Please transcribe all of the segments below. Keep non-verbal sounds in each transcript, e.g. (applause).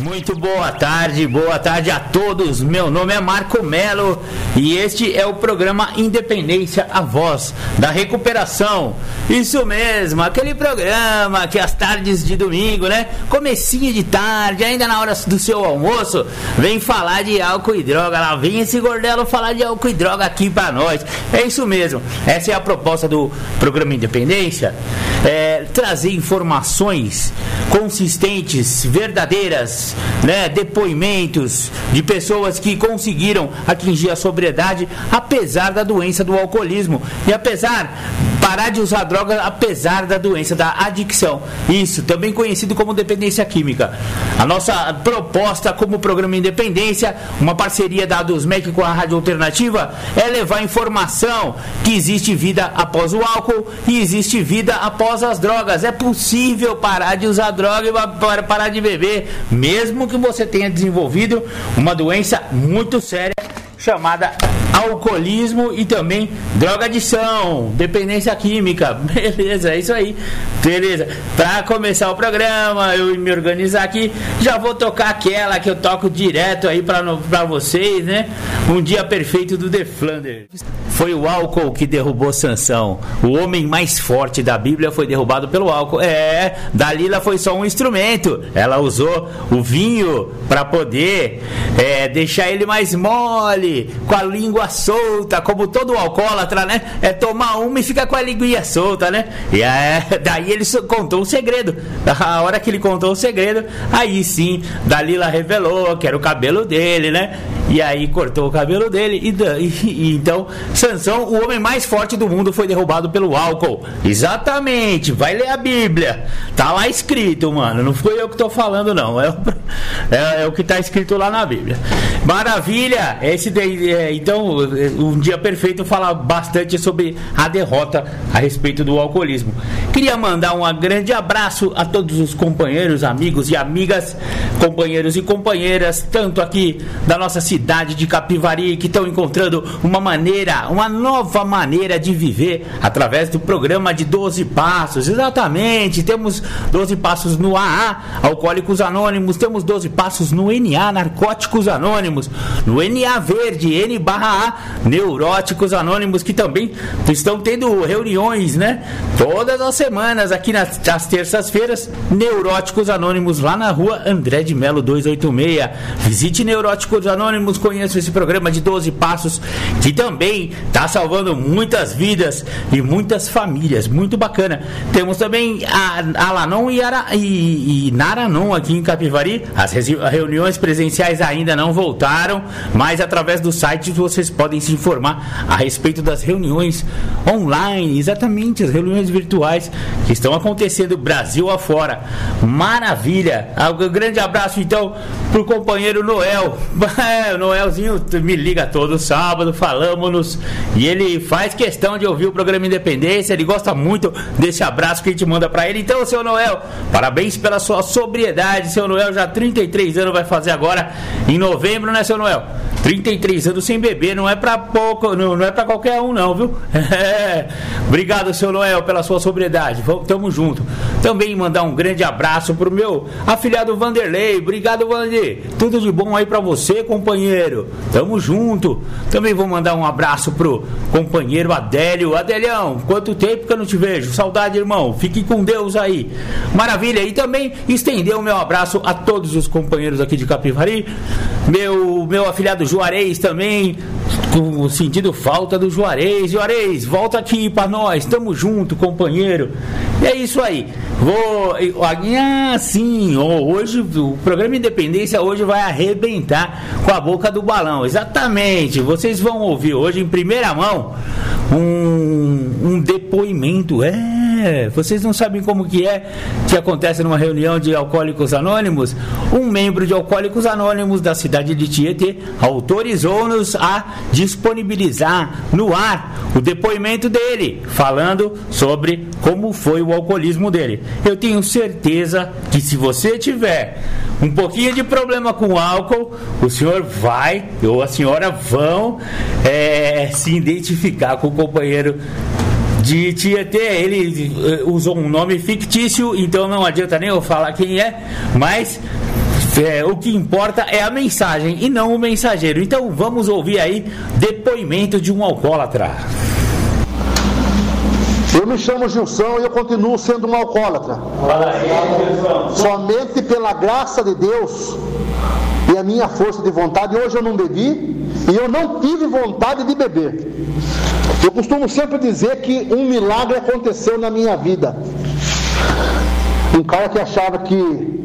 Muito boa tarde, boa tarde a todos. Meu nome é Marco Melo e este é o programa Independência, a voz da recuperação. Isso mesmo, aquele programa que às tardes de domingo, né? Comecinho de tarde, ainda na hora do seu almoço, vem falar de álcool e droga. Lá vem esse gordelo falar de álcool e droga aqui pra nós. É isso mesmo. Essa é a proposta do programa Independência. É, trazer informações consistentes, verdadeiras, né, depoimentos de pessoas que conseguiram atingir a sobriedade apesar da doença do alcoolismo e apesar parar de usar drogas apesar da doença da adicção. Isso, também conhecido como dependência química. A nossa proposta como programa Independência, uma parceria da ADUSMEC com a Rádio Alternativa, é levar informação que existe vida após o álcool e existe vida após as drogas. É possível parar de usar droga e parar de beber, mesmo que você tenha desenvolvido uma doença muito séria chamada alcoolismo e também drogadição, dependência química. (laughs) Beleza, é isso aí. Beleza. Para começar o programa, eu me organizar aqui, já vou tocar aquela que eu toco direto aí para vocês, né? Um dia perfeito do The Flanders. Foi o álcool que derrubou Sansão. O homem mais forte da Bíblia foi derrubado pelo álcool. É, Dalila foi só um instrumento. Ela usou o vinho para poder é, deixar ele mais mole, com a língua solta, como todo alcoólatra, né? É tomar uma e fica com a linguinha solta, né? E é, (laughs) daí ele contou o segredo. A hora que ele contou o segredo, aí sim, Dalila revelou que era o cabelo dele, né? E aí cortou o cabelo dele e, e, e então Sansão, o homem mais forte do mundo, foi derrubado pelo álcool. Exatamente, vai ler a Bíblia. Tá lá escrito, mano. Não foi eu que tô falando, não. É o, (laughs) é, é o que tá escrito lá na Bíblia. Maravilha! Esse daí, é, então, um dia perfeito falar bastante sobre a derrota a respeito do alcoolismo. Queria mandar um grande abraço a todos os companheiros, amigos e amigas, companheiros e companheiras, tanto aqui da nossa cidade de Capivari, que estão encontrando uma maneira, uma nova maneira de viver através do programa de 12 Passos. Exatamente, temos 12 Passos no AA, Alcoólicos Anônimos, temos 12 Passos no NA, Narcóticos Anônimos, no NA Verde, N barra A, Neuróticos Anônimos, que também estão tendo reuniões, né? Todas as semanas, aqui nas, nas terças-feiras, Neuróticos Anônimos, lá na rua André de Melo 286. Visite Neuróticos Anônimos, conheça esse programa de 12 Passos, que também está salvando muitas vidas e muitas famílias. Muito bacana. Temos também a Alanon e, Ara, e, e Naranon aqui em Capivari. As reuniões presenciais ainda não voltaram, mas através do site vocês podem se informar a respeito das reuniões online, exatamente as reuniões virtuais que estão acontecendo Brasil afora. Maravilha! Um grande abraço então pro companheiro Noel. (laughs) É, o Noelzinho me liga todo sábado, falamos-nos e ele faz questão de ouvir o programa Independência, ele gosta muito desse abraço que a gente manda para ele. Então, seu Noel, parabéns pela sua sobriedade. Seu Noel já 33 anos vai fazer agora em novembro, né, seu Noel? 33 anos sem beber, não é para pouco, não, não é para qualquer um não, viu? (laughs) É. Obrigado, seu Noel, pela sua sobriedade. Vamos, tamo junto. Também mandar um grande abraço pro meu afilhado Vanderlei. Obrigado, Vander. Tudo de bom aí para você, companheiro. Tamo junto. Também vou mandar um abraço pro companheiro Adélio. Adelião, quanto tempo que eu não te vejo? Saudade, irmão. Fique com Deus aí. Maravilha. E também estender o meu abraço a todos os companheiros aqui de Capivari. Meu, meu afilhado Juarez também com sentido falta do Juarez. Juarez, volta aqui para nós, tamo junto, companheiro. E é isso aí. Vou. Ah, sim, hoje o programa Independência hoje vai arrebentar com a boca do balão. Exatamente. Vocês vão ouvir hoje em primeira mão um, um depoimento. É, vocês não sabem como que é que acontece numa reunião de alcoólicos anônimos? Um membro de Alcoólicos Anônimos da cidade de Tietê autorizou-nos a disponibilizar no ar o depoimento dele, falando sobre como foi o alcoolismo dele. Eu tenho certeza que se você tiver um pouquinho de problema com álcool, o senhor vai ou a senhora vão é, se identificar com o companheiro de Tietê. Ele eh, usou um nome fictício, então não adianta nem eu falar quem é, mas é, o que importa é a mensagem e não o mensageiro. Então vamos ouvir aí depoimento de um alcoólatra. Eu me chamo Gilson e eu continuo sendo um alcoólatra. Somente pela graça de Deus e a minha força de vontade, hoje eu não bebi e eu não tive vontade de beber. Eu costumo sempre dizer que um milagre aconteceu na minha vida. Um cara que achava que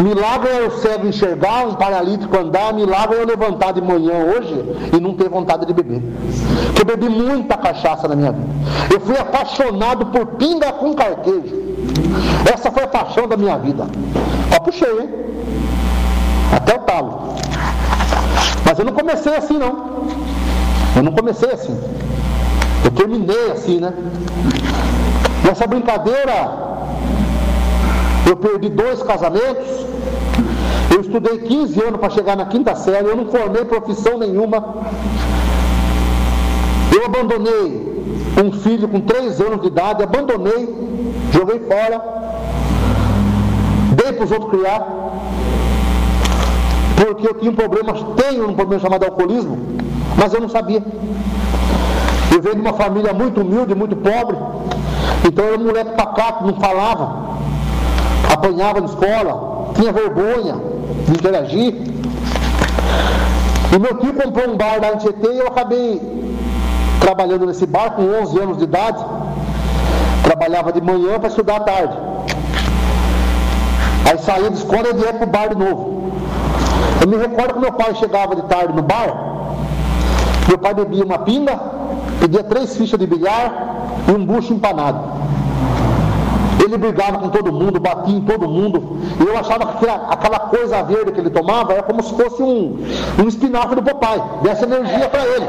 milagre era o cego enxergar, um paralítico andar, milagre era eu levantar de manhã hoje e não ter vontade de beber. Eu bebi muita cachaça na minha vida. Eu fui apaixonado por pinga com carquejo. Essa foi a paixão da minha vida. Ó, puxei, hein? Até o talo. Mas eu não comecei assim, não. Eu não comecei assim. Eu terminei assim, né? Nessa brincadeira, eu perdi dois casamentos. Eu estudei 15 anos para chegar na quinta série. Eu não formei profissão nenhuma. Eu abandonei um filho com 3 anos de idade. Abandonei, joguei fora. Dei para os outros criar. Porque eu tinha um problema, tenho um problema chamado alcoolismo, mas eu não sabia. Eu venho de uma família muito humilde, muito pobre. Então eu era um moleque pacato, não falava apanhava na escola, tinha vergonha de interagir. E meu tio comprou um bar lá em e eu acabei trabalhando nesse bar com 11 anos de idade. Trabalhava de manhã para estudar à tarde. Aí saía de escola e ia para o bar de novo. Eu me recordo que meu pai chegava de tarde no bar, meu pai bebia uma pinga, pedia três fichas de bilhar e um bucho empanado. Ele brigava com todo mundo, batia em todo mundo. E eu achava que aquela coisa verde que ele tomava era como se fosse um, um espinafre do papai, dessa energia para ele.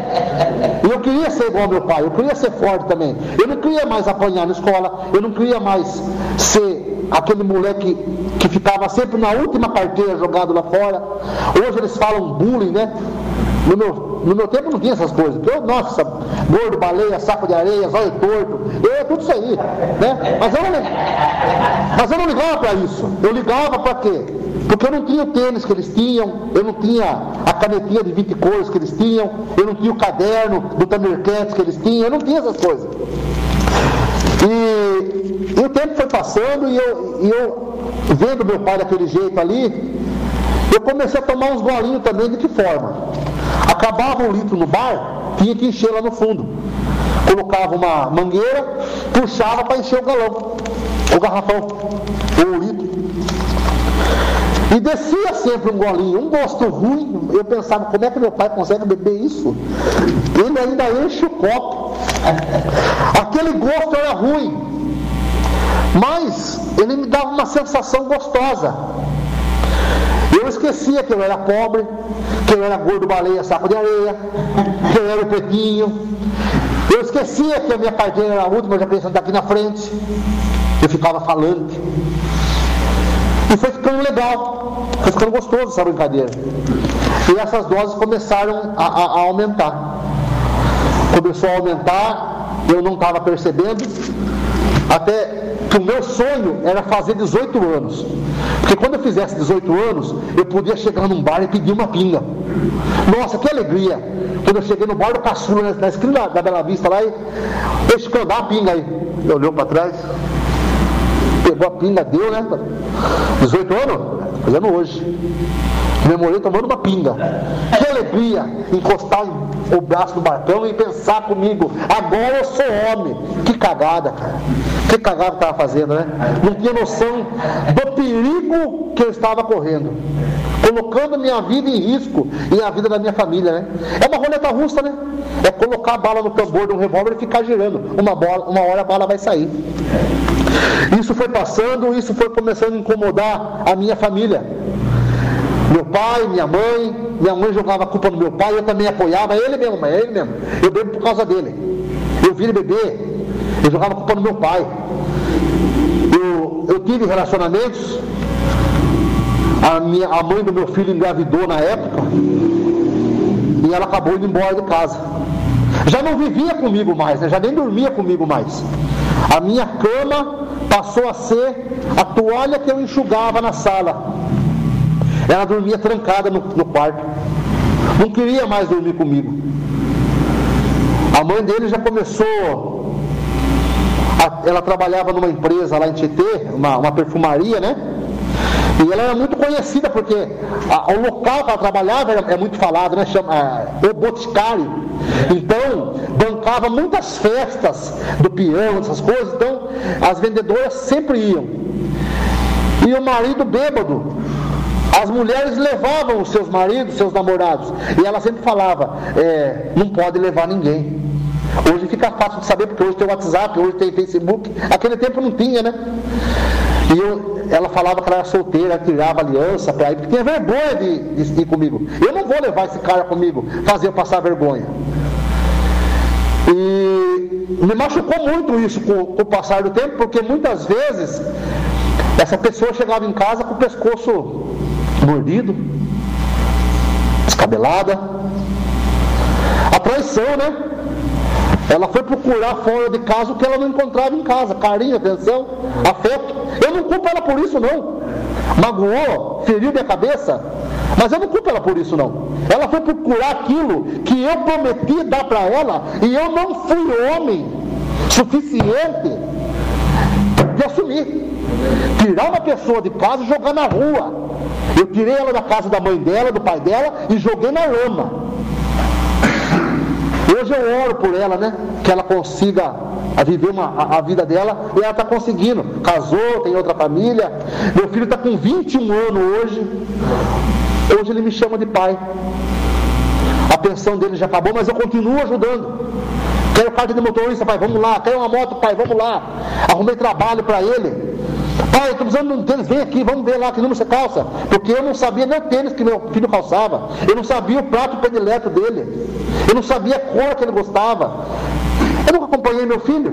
E eu queria ser igual ao meu pai, eu queria ser forte também. Eu não queria mais apanhar na escola, eu não queria mais ser aquele moleque que ficava sempre na última carteira jogado lá fora. Hoje eles falam bullying, né? No meu, no meu tempo não tinha essas coisas. Eu, nossa, gordo, baleia, saco de areia, zóio torto, eu tudo isso aí. Né? Mas, eu não, mas eu não ligava para isso. Eu ligava para quê? Porque eu não tinha o tênis que eles tinham, eu não tinha a canetinha de 20 cores que eles tinham, eu não tinha o caderno do Thundercats que eles tinham, eu não tinha essas coisas. E, e o tempo foi passando e eu, e eu vendo meu pai daquele jeito ali, eu comecei a tomar uns golinhos também, de que forma? Acabava um litro no bar, tinha que encher lá no fundo. Colocava uma mangueira, puxava para encher o galão, o garrafão, ou o litro. E descia sempre um golinho, um gosto ruim. Eu pensava, como é que meu pai consegue beber isso? Ele ainda enche o copo. (laughs) Aquele gosto era ruim, mas ele me dava uma sensação gostosa. Esquecia que eu era pobre, que eu era gordo baleia, saco de areia, que eu era o pretinho. Eu esquecia que a minha carteira era a última, já pensando daqui na frente. Eu ficava falando. E foi ficando legal, foi ficando gostoso essa brincadeira. E essas doses começaram a, a, a aumentar. Começou a aumentar, eu não estava percebendo, até que o meu sonho era fazer 18 anos. Porque quando eu fizesse 18 anos, eu podia chegar num bar e pedir uma pinga. Nossa, que alegria! Quando eu cheguei no bar do Caçula, na esquina da Bela Vista lá, e deixa eu dar a pinga aí. Ele olhou para trás, pegou a pinga, deu, né? 18 anos? Fazendo hoje. Comemorei tomando uma pinga. Alegria encostar o braço no barcão e pensar comigo, agora eu sou homem. Que cagada, cara. Que cagada que estava fazendo, né? Não tinha noção do perigo que eu estava correndo. Colocando minha vida em risco e a vida da minha família, né? É uma roleta russa, né? É colocar a bala no tambor de um revólver e ficar girando. Uma, bola, uma hora a bala vai sair. Isso foi passando, isso foi começando a incomodar a minha família. Meu pai, minha mãe, minha mãe jogava a culpa no meu pai, eu também apoiava, ele mesmo, é ele mesmo. Eu bebo por causa dele. Eu vi ele beber, eu jogava a culpa no meu pai. Eu, eu tive relacionamentos, a, minha, a mãe do meu filho engravidou na época, e ela acabou indo embora de casa. Já não vivia comigo mais, né? já nem dormia comigo mais. A minha cama passou a ser a toalha que eu enxugava na sala. Ela dormia trancada no, no quarto. Não queria mais dormir comigo. A mãe dele já começou. A, ela trabalhava numa empresa lá em Tietê, uma, uma perfumaria, né? E ela era muito conhecida porque a, o local que ela trabalhava era, é muito falado, né? Chama é, o Boticário. Então, bancava muitas festas do peão, essas coisas. Então, as vendedoras sempre iam. E o marido bêbado as mulheres levavam os seus maridos, seus namorados, e ela sempre falava: é, não pode levar ninguém. Hoje fica fácil de saber, porque hoje tem WhatsApp, hoje tem Facebook. Aquele tempo não tinha, né? E eu, ela falava que ela era solteira, tirava aliança para ir, porque tinha vergonha de, de ir comigo. Eu não vou levar esse cara comigo, fazer eu passar vergonha. E me machucou muito isso com, com o passar do tempo, porque muitas vezes essa pessoa chegava em casa com o pescoço mordido, descabelada. A traição, né? Ela foi procurar fora de casa o que ela não encontrava em casa: carinho, atenção, afeto. Eu não culpo ela por isso, não. Magoou, feriu minha cabeça, mas eu não culpo ela por isso, não. Ela foi procurar aquilo que eu prometi dar para ela e eu não fui homem suficiente de assumir. Tirar uma pessoa de casa e jogar na rua. Eu tirei ela da casa da mãe dela, do pai dela e joguei na lama. Hoje eu oro por ela, né? Que ela consiga viver uma, a, a vida dela e ela está conseguindo. Casou, tem outra família. Meu filho está com 21 anos hoje. Hoje ele me chama de pai. A pensão dele já acabou, mas eu continuo ajudando. Quero carta de motorista, pai, vamos lá. Quero uma moto, pai, vamos lá. Arrumei trabalho para ele. Pai, estou precisando de um tênis, vem aqui, vamos ver lá que número você calça. Porque eu não sabia nem o tênis que meu filho calçava. Eu não sabia o prato predileto dele. Eu não sabia a cor que ele gostava. Eu nunca acompanhei meu filho.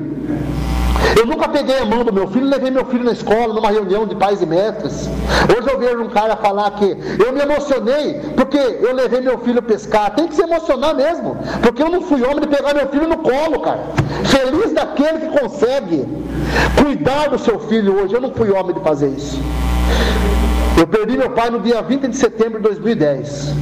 Eu nunca peguei a mão do meu filho levei meu filho na escola, numa reunião de pais e mestres. Hoje eu vejo um cara falar que eu me emocionei porque eu levei meu filho pescar. Tem que se emocionar mesmo, porque eu não fui homem de pegar meu filho no colo, cara. Feliz daquele que consegue cuidar do seu filho hoje. Eu não fui homem de fazer isso. Eu perdi meu pai no dia 20 de setembro de 2010.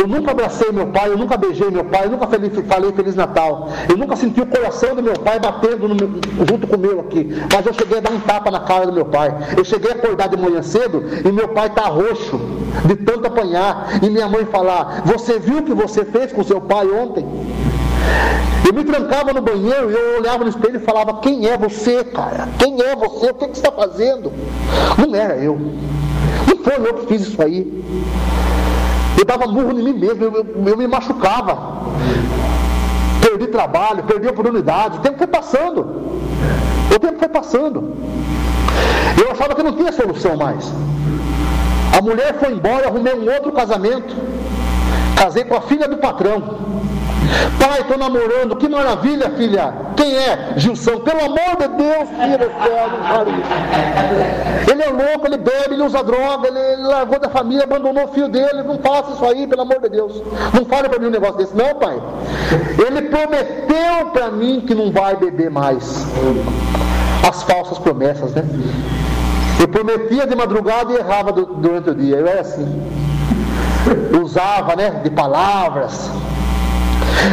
Eu nunca abracei meu pai, eu nunca beijei meu pai, eu nunca falei, Feliz Natal. Eu nunca senti o coração do meu pai batendo meu, junto com o meu aqui. Mas eu cheguei a dar um tapa na cara do meu pai. Eu cheguei a acordar de manhã cedo e meu pai está roxo de tanto apanhar. E minha mãe falar: Você viu o que você fez com seu pai ontem? Eu me trancava no banheiro e eu olhava no espelho e falava: Quem é você, cara? Quem é você? O que, que você está fazendo? Não era eu. Não foi eu que fiz isso aí. Eu dava burro em mim mesmo, eu, eu, eu me machucava. Perdi trabalho, perdi oportunidade. O tempo foi passando. O tempo foi passando. Eu achava que não tinha solução mais. A mulher foi embora, arrumei um outro casamento. Casei com a filha do patrão. Pai, estou namorando, que maravilha, filha. Quem é? Gilson, pelo amor de Deus, filha do céu, Ele é louco, ele bebe, ele usa droga, ele largou da família, abandonou o filho dele. Não faça isso aí, pelo amor de Deus. Não fale para mim um negócio desse, não, pai. Ele prometeu para mim que não vai beber mais. As falsas promessas, né? Eu prometia de madrugada e errava durante o dia. Eu era assim. Usava, né, de palavras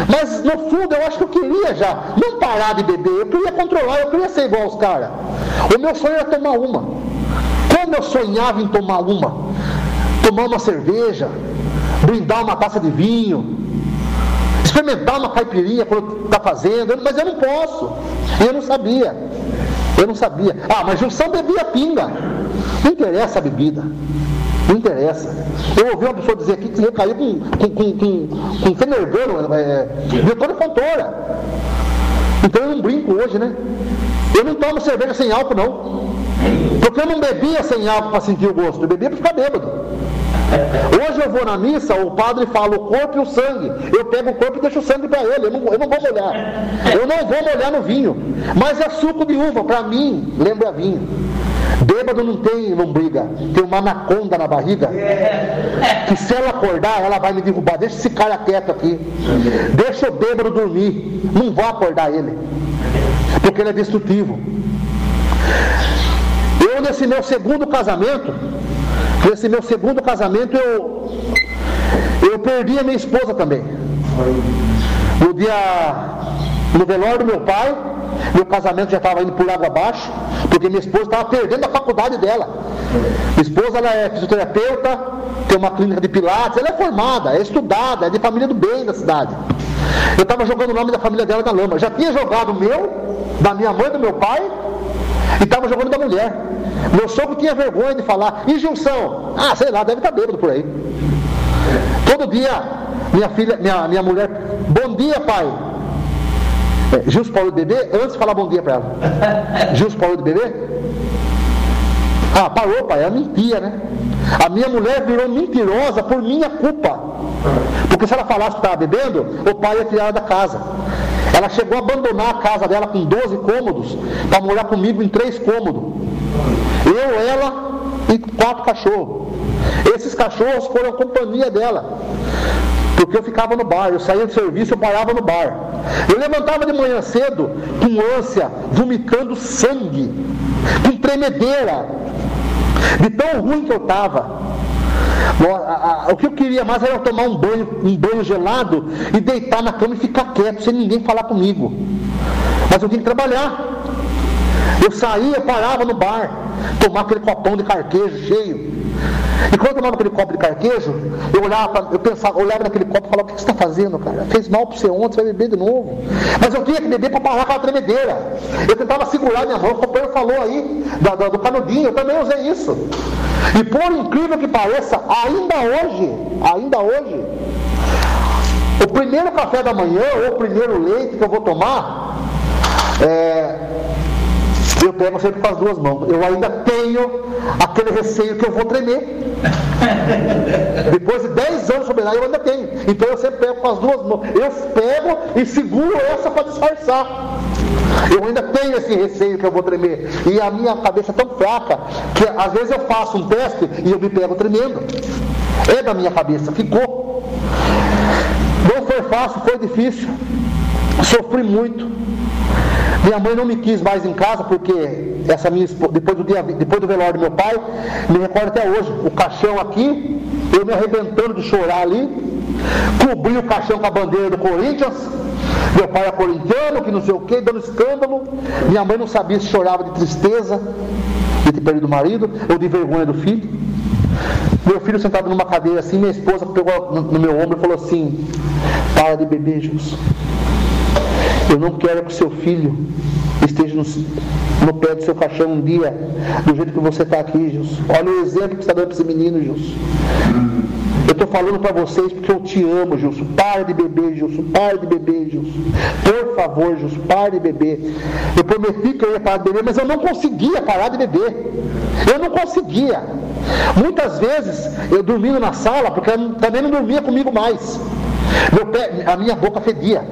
mas no fundo eu acho que eu queria já não parar de beber, eu queria controlar, eu queria ser igual aos caras. O meu sonho era tomar uma. Como eu sonhava em tomar uma? Tomar uma cerveja, brindar uma taça de vinho, experimentar uma caipirinha quando está fazendo, mas eu não posso. Eu não sabia. Eu não sabia. Ah, mas Junção bebia pinga. Não interessa a bebida. Não interessa. Eu ouvi uma pessoa dizer aqui que recaiu com, com, com, com, com Fenergano, é, Antônio Fontoura. Então eu não brinco hoje, né? Eu não tomo cerveja sem álcool, não. Porque eu não bebia sem álcool para sentir o gosto, eu bebia para ficar bêbado. Hoje eu vou na missa, o padre fala o corpo e o sangue. Eu pego o corpo e deixo o sangue para ele. Eu não, eu não vou molhar. Eu não vou molhar no vinho. Mas é suco de uva, para mim, lembra vinho. Bêbado não tem lombriga, tem uma anaconda na barriga. Que se ela acordar, ela vai me derrubar. Deixa esse cara quieto aqui. Deixa o bêbado dormir. Não vou acordar ele. Porque ele é destrutivo. Eu, nesse meu segundo casamento, nesse meu segundo casamento, eu, eu perdi a minha esposa também. No dia, no velório do meu pai, meu casamento já estava indo por água abaixo, porque minha esposa estava perdendo a faculdade dela. Minha esposa ela é fisioterapeuta, tem uma clínica de pilates, ela é formada, é estudada, é de família do bem da cidade. Eu estava jogando o nome da família dela na lama. Já tinha jogado o meu, da minha mãe, do meu pai, e estava jogando da mulher. Meu sogro tinha vergonha de falar, e junção? Ah, sei lá, deve estar tá bêbado por aí. Todo dia, minha filha, minha, minha mulher, bom dia, pai. É, Gilson Paulo de bebê, antes de falar bom dia para ela. (laughs) Gilson Paulo de bebê? Ah, parou, pai, ela mentia, né? A minha mulher virou mentirosa por minha culpa. Porque se ela falasse que estava bebendo, o pai ia tirar ela da casa. Ela chegou a abandonar a casa dela com 12 cômodos para morar comigo em três cômodos. Eu, ela e quatro cachorros. Esses cachorros foram a companhia dela. Porque eu ficava no bar, eu saía do serviço, eu parava no bar. Eu levantava de manhã cedo, com ânsia, vomitando sangue, com tremedeira, de tão ruim que eu estava. O que eu queria mais era tomar um banho, um banho gelado e deitar na cama e ficar quieto, sem ninguém falar comigo. Mas eu tinha que trabalhar. Eu saía, parava no bar, tomar aquele copão de carquejo cheio. E quando eu tomava aquele copo de carquejo, eu olhava, eu pensava, olhava naquele copo e falava, o que você está fazendo, cara? Fez mal para você ontem, você vai beber de novo. Mas eu tinha que beber para parar aquela tremedeira. Eu tentava segurar minha mão, o companheiro falou aí do, do, do canudinho, eu também usei isso. E por incrível que pareça, ainda hoje, ainda hoje, o primeiro café da manhã, ou o primeiro leite que eu vou tomar, é, eu pego sempre com as duas mãos. Eu ainda tenho aquele receio que eu vou tremer. Depois de 10 anos sobre lá, eu ainda tenho. Então eu sempre pego com as duas mãos. Eu pego e seguro essa para disfarçar. Eu ainda tenho esse receio que eu vou tremer. E a minha cabeça é tão fraca que às vezes eu faço um teste e eu me pego tremendo. É da minha cabeça, ficou. Não foi fácil, foi difícil. Sofri muito. Minha mãe não me quis mais em casa porque essa minha depois do dia, depois do velório do meu pai, me recordo até hoje, o caixão aqui, eu me arrebentando de chorar ali, cobri o caixão com a bandeira do Corinthians, meu pai é corintiano, que não sei o que, dando escândalo. Minha mãe não sabia se chorava de tristeza de ter perdido o marido ou de vergonha do filho. Meu filho sentado numa cadeira assim, minha esposa pegou no meu ombro e falou assim: Para de beber, Jesus. Eu não quero que seu filho esteja no, no pé do seu caixão um dia, do jeito que você está aqui, Gilson. Olha o exemplo que está dando para esse menino, Gilson. Eu estou falando para vocês porque eu te amo, Gilson. Para de beber, Gilson. Para de beber, Gilson. Por favor, Gilson, pare de beber. Eu prometi que eu ia parar de beber, mas eu não conseguia parar de beber. Eu não conseguia. Muitas vezes eu dormindo na sala, porque também não dormia comigo mais. Pé, a minha boca fedia.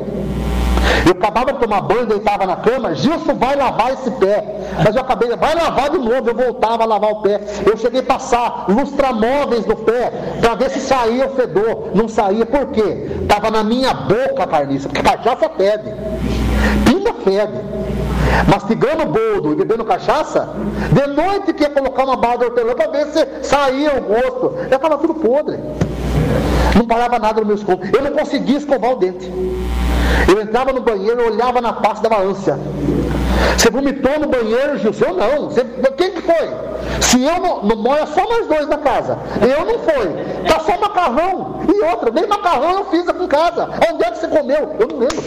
Eu acabava de tomar banho, deitava na cama, Gilson vai lavar esse pé. Mas eu acabei, vai lavar de novo, eu voltava a lavar o pé. Eu cheguei a passar lustramóveis no pé para ver se saía o fedor. Não saía, por quê? Estava na minha boca a carniça, porque cachaça fede. Pinga fede mastigando boldo e bebendo cachaça, de noite que ia colocar uma bala de hortelã para ver se saía o gosto. Já estava tudo podre. Não parava nada no meu escovo. Eu não conseguia escovar o dente. Eu entrava no banheiro, olhava na pasta, dava ânsia. Você vomitou no banheiro, Gilson? Eu não. Você, quem que foi? Se eu não, não mora só mais dois na casa. Eu não fui. Tá só macarrão. E outra, nem macarrão eu fiz aqui em casa. Onde é que você comeu? Eu não lembro.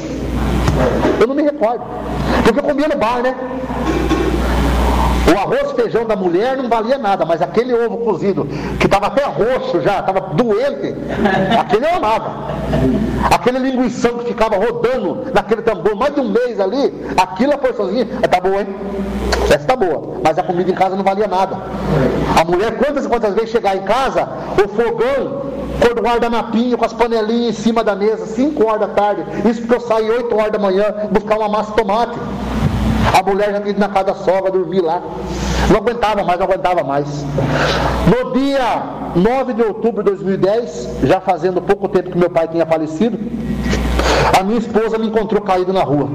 Eu não me recordo. Porque eu comia no bar, né? O arroz e feijão da mulher não valia nada, mas aquele ovo cozido, que estava até roxo já, estava doente, (laughs) aquele eu amava. Aquele linguição que ficava rodando naquele tambor mais de um mês ali, aquilo a porçãozinha, tá boa, hein? Essa tá boa, mas a comida em casa não valia nada. A mulher, quantas e quantas vezes chegar em casa, o fogão, cor do guardanapinho com as panelinhas em cima da mesa, 5 horas da tarde. Isso porque eu saí 8 horas da manhã buscar uma massa de tomate. A mulher já tinha ido na casa da sogra dormir lá. Não aguentava mais, não aguentava mais. No dia 9 de outubro de 2010, já fazendo pouco tempo que meu pai tinha falecido, a minha esposa me encontrou caído na rua.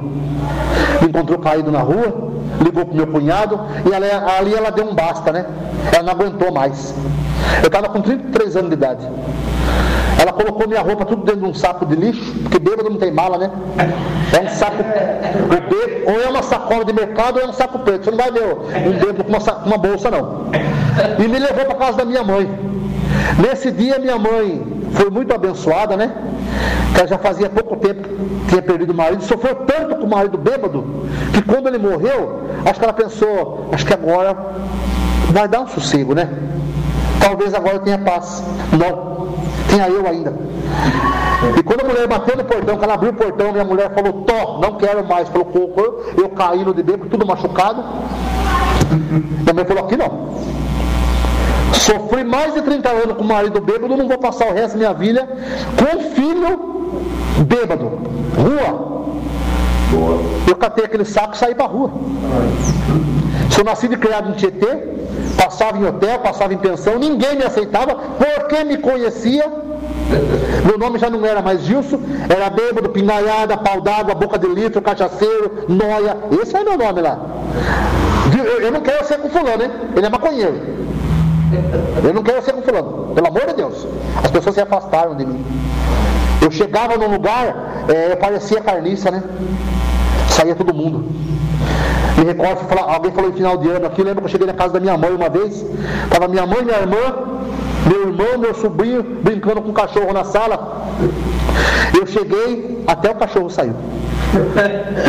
Me encontrou caído na rua, ligou para meu cunhado e ali ela deu um basta, né? Ela não aguentou mais. Eu estava com 33 anos de idade. Ela colocou minha roupa tudo dentro de um saco de lixo, porque bêbado não tem mala, né? É um saco. Bêbado, ou é uma sacola de mercado ou é um saco preto. Você não vai ver um bêbado com uma, uma bolsa, não. E me levou para casa da minha mãe. Nesse dia, minha mãe foi muito abençoada, né? Que ela já fazia pouco tempo que tinha perdido o marido, sofreu tanto com o marido bêbado, que quando ele morreu, acho que ela pensou, acho que agora vai dar um sossego, né? Talvez agora eu tenha paz. Não. Tinha eu ainda. E quando a mulher bateu no portão, que ela abriu o portão, minha mulher falou, Tó, não quero mais. Colocou o corpo, eu caí no de bêbado, tudo machucado. Minha mãe falou, aqui não. Sofri mais de 30 anos com o marido bêbado, não vou passar o resto da minha vida com filho bêbado. Rua. Eu catei aquele saco e saí para rua. Sou nascido e criado em Tietê, passava em hotel, passava em pensão, ninguém me aceitava, porque me conhecia. Meu nome já não era mais Gilson, era bêbado, pingaiada, pau d'água, boca de litro, cachaceiro, noia. Esse é meu nome lá. Eu não quero ser com fulano, hein? Ele é maconheiro. Eu não quero ser com fulano, pelo amor de Deus. As pessoas se afastaram de mim. Eu chegava num lugar, é, parecia carniça, né? Saía todo mundo. Me recordo, alguém falou em final de ano aqui, lembra que eu cheguei na casa da minha mãe uma vez? Estava minha mãe, minha irmã, meu irmão, meu sobrinho, brincando com o cachorro na sala. Eu cheguei, até o cachorro saiu.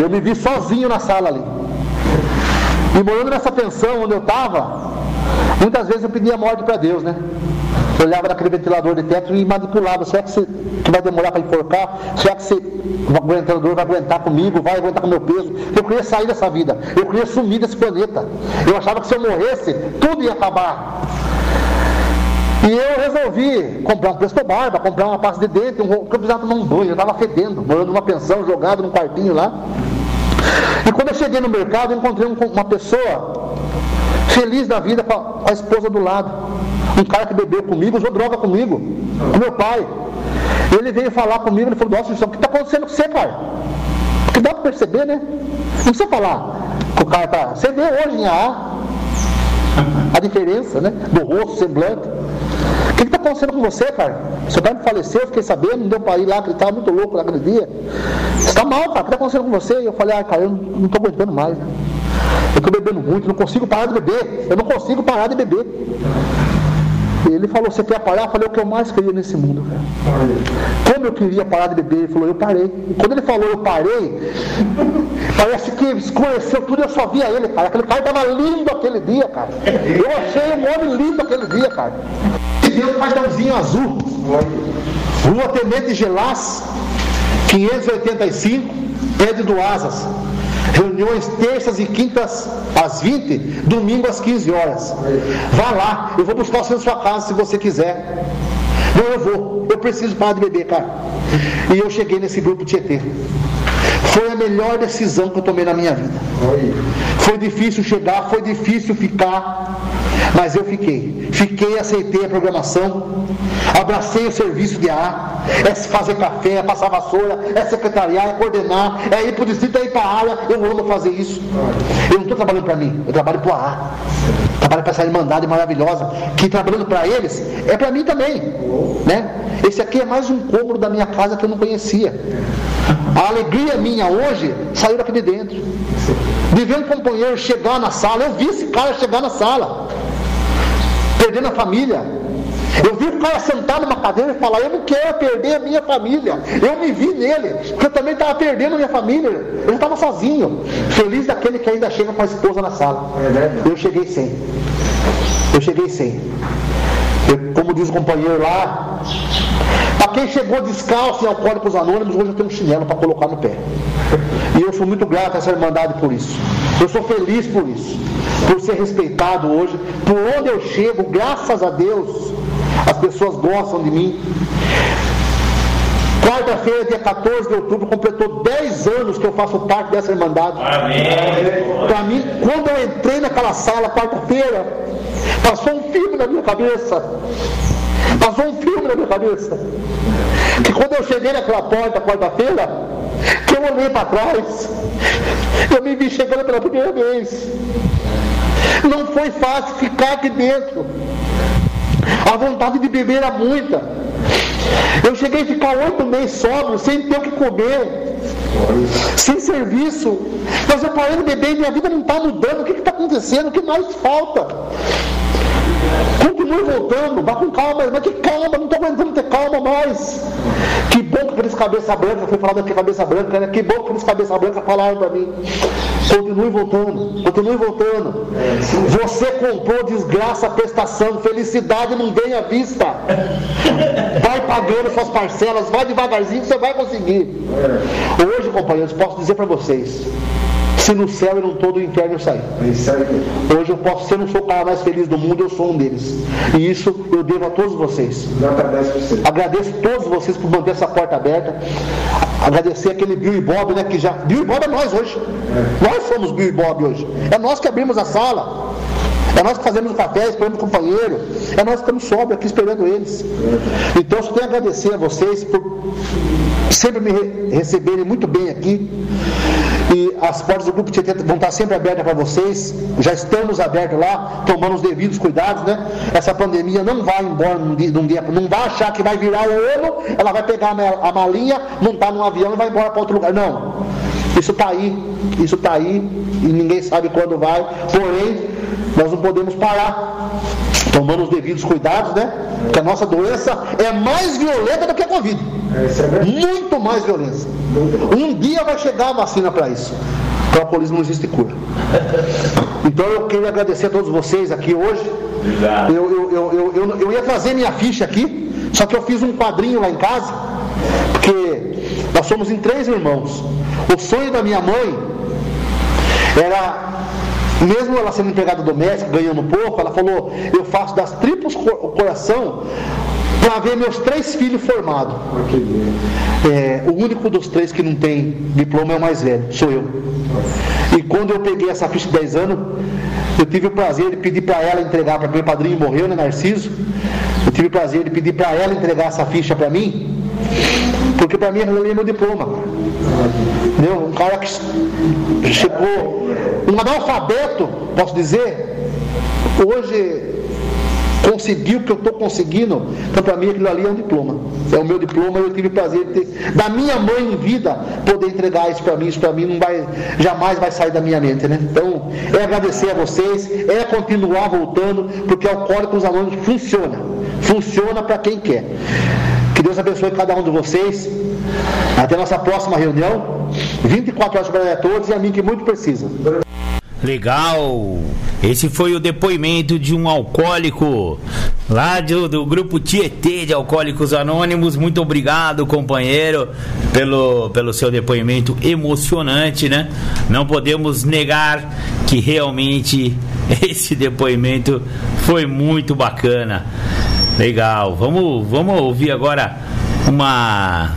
Eu me vi sozinho na sala ali. E morando nessa pensão onde eu estava, muitas vezes eu pedia morte para Deus, né? Olhava naquele ventilador de teto e manipulava. Será que, você, que vai demorar para enforcar? Será que você, o ventilador vai aguentar comigo? Vai aguentar com o meu peso? Eu queria sair dessa vida. Eu queria sumir desse planeta. Eu achava que se eu morresse, tudo ia acabar. E eu resolvi comprar um presto barba, comprar uma pasta de dente, um, porque eu precisava tomar um banho. Eu estava fedendo, morando numa pensão, jogado num quartinho lá. E quando eu cheguei no mercado, eu encontrei uma pessoa feliz da vida com a esposa do lado. Um cara que bebeu comigo, usou droga comigo, com meu pai. Ele veio falar comigo, ele falou, nossa, o que está acontecendo com você, cara? Porque dá para perceber, né? Não precisa falar que o cara está. Você vê hoje em AA a diferença, né? Do rosto, semblante. O que está acontecendo com você, cara? Seu pai me faleceu, eu fiquei sabendo, não deu para ir lá, que ele estava muito louco naquele dia. Você está mal, cara, o que está acontecendo com você? E eu falei, ah, cara, eu não estou aguentando mais. Né? Eu estou bebendo muito, não consigo parar de beber. Eu não consigo parar de beber. Ele falou, você quer parar? Eu falei, o que eu mais queria nesse mundo, cara. Como eu queria parar de beber? Ele falou, eu parei. E quando ele falou, eu parei, parece que escureceu tudo eu só via ele, cara. Aquele cara estava lindo aquele dia, cara. Eu achei um homem lindo aquele dia, cara. E deu um cartãozinho azul. Rua Tenente Gelas, 585, Pedro do Asas. Reuniões terças e quintas às 20, domingo às 15 horas. Vá lá, eu vou buscar você na sua casa se você quiser. Não, eu vou, eu preciso parar de beber, cara. E eu cheguei nesse grupo Tietê. Foi a melhor decisão que eu tomei na minha vida. Foi difícil chegar, foi difícil ficar, mas eu fiquei. Fiquei, aceitei a programação, abracei o serviço de ar, é fazer café, é passar vassoura, é secretariar, é coordenar, é ir para o distrito, é ir para a área. Eu amo fazer isso. Eu não estou trabalhando para mim, eu trabalho para a A. Trabalho para essa irmandade maravilhosa, que trabalhando para eles, é para mim também. Né? Esse aqui é mais um cômodo da minha casa que eu não conhecia. A alegria minha hoje saiu daqui de dentro. De ver um companheiro chegar na sala, eu vi esse cara chegar na sala, perdendo a família, Eu vi o cara sentar numa cadeira e falar: Eu não quero perder a minha família. Eu me vi nele, porque eu também estava perdendo a minha família. Eu estava sozinho. Feliz daquele que ainda chega com a esposa na sala. Eu cheguei sem. Eu cheguei sem. Eu, como diz o companheiro lá, para quem chegou descalço em Alcoólicos Anônimos, hoje eu tenho um chinelo para colocar no pé. E eu sou muito grato a essa Irmandade por isso. Eu sou feliz por isso. Por ser respeitado hoje. Por onde eu chego, graças a Deus, as pessoas gostam de mim. Quarta-feira, dia 14 de outubro, completou 10 anos que eu faço parte dessa Irmandade. Para mim, quando eu entrei naquela sala, quarta-feira, passou um filme na minha cabeça. Passou um filme na minha cabeça. Que quando eu cheguei naquela porta, quarta-feira, que eu olhei para trás, eu me vi chegando pela primeira vez. Não foi fácil ficar aqui dentro. A vontade de beber era muita. Eu cheguei a ficar oito meses sóbrio, sem ter o que comer, sem serviço. Mas eu parei de beber e minha vida não está mudando. O que está acontecendo? O que mais falta? Continue voltando, vá com calma, mas que calma, não estou aguentando ter calma mais. Que bom que aqueles cabeça branca, foi falado aqui cabeça branca, né? Que bom que aqueles cabeça branca falaram para mim. Continue voltando, continue voltando. Você comprou desgraça, prestação, felicidade não vem à vista. Vai pagando suas parcelas, vai devagarzinho, você vai conseguir. Hoje, companheiros, posso dizer para vocês, se no céu eu não estou do inferno eu saí. Hoje eu posso, se eu não sou o cara mais feliz do mundo, eu sou um deles. E isso eu devo a todos vocês. Agradeço a todos vocês por manter essa porta aberta. Agradecer aquele Bill e Bob, né? Que já. Bill e Bob é nós hoje. É. Nós somos Bill e Bob hoje. É nós que abrimos a sala. É nós que fazemos o café, esperando o companheiro. É nós que estamos sóbrios aqui esperando eles. Então, eu tenho que agradecer a vocês por sempre me receberem muito bem aqui. E as portas do Grupo Tietê vão estar sempre abertas para vocês. Já estamos abertos lá, tomando os devidos cuidados, né? Essa pandemia não vai embora num dia, num dia não vai achar que vai virar o ano, ela vai pegar a malinha, montar num avião e vai embora para outro lugar. Não. Isso está aí, isso está aí, e ninguém sabe quando vai. Porém, nós não podemos parar, tomando os devidos cuidados, né? Porque a nossa doença é mais violenta do que a Covid. Muito mais violenta. Um dia vai chegar a vacina para isso. Para o alcoolismo não existe cura. Então eu queria agradecer a todos vocês aqui hoje. Eu, eu, eu, eu, eu ia fazer minha ficha aqui, só que eu fiz um quadrinho lá em casa, porque nós somos em três irmãos. O sonho da minha mãe era mesmo ela sendo empregada doméstica, ganhando pouco, ela falou: Eu faço das tripas o coração para ver meus três filhos formados. É, o único dos três que não tem diploma é o mais velho, sou eu. E quando eu peguei essa ficha de 10 anos, eu tive o prazer de pedir para ela entregar, para meu padrinho morreu, né, Narciso? Eu tive o prazer de pedir para ela entregar essa ficha para mim, porque para mim ela é meu diploma. Entendeu? Um cara que chegou, um analfabeto, posso dizer, hoje conseguiu o que eu estou conseguindo, então para mim aquilo ali é um diploma. É o meu diploma, eu tive o prazer de ter, da minha mãe em vida, poder entregar isso para mim, isso para mim não vai, jamais vai sair da minha mente, né? Então, é agradecer a vocês, é continuar voltando, porque Alcoólicos Anônimos funciona. Funciona para quem quer. Deus abençoe cada um de vocês. Até a nossa próxima reunião. 24 horas para todos e a mim que muito precisa. Legal! Esse foi o depoimento de um alcoólico lá do, do grupo Tietê de Alcoólicos Anônimos. Muito obrigado, companheiro, pelo, pelo seu depoimento emocionante, né? Não podemos negar que realmente (laughs) esse depoimento foi muito bacana. Legal. Vamos, vamos ouvir agora uma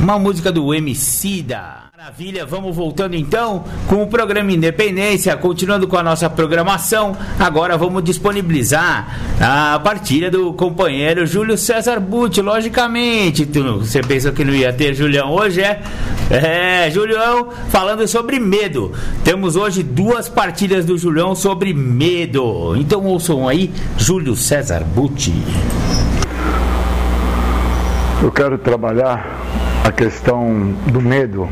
uma música do Emicida. Maravilha, vamos voltando então com o programa Independência, continuando com a nossa programação. Agora vamos disponibilizar a partilha do companheiro Júlio César Butti, logicamente. Tu, você pensou que não ia ter Julião hoje, é? É, Julião falando sobre medo. Temos hoje duas partilhas do Julião sobre medo. Então ouçam aí, Júlio César Butti. Eu quero trabalhar a questão do medo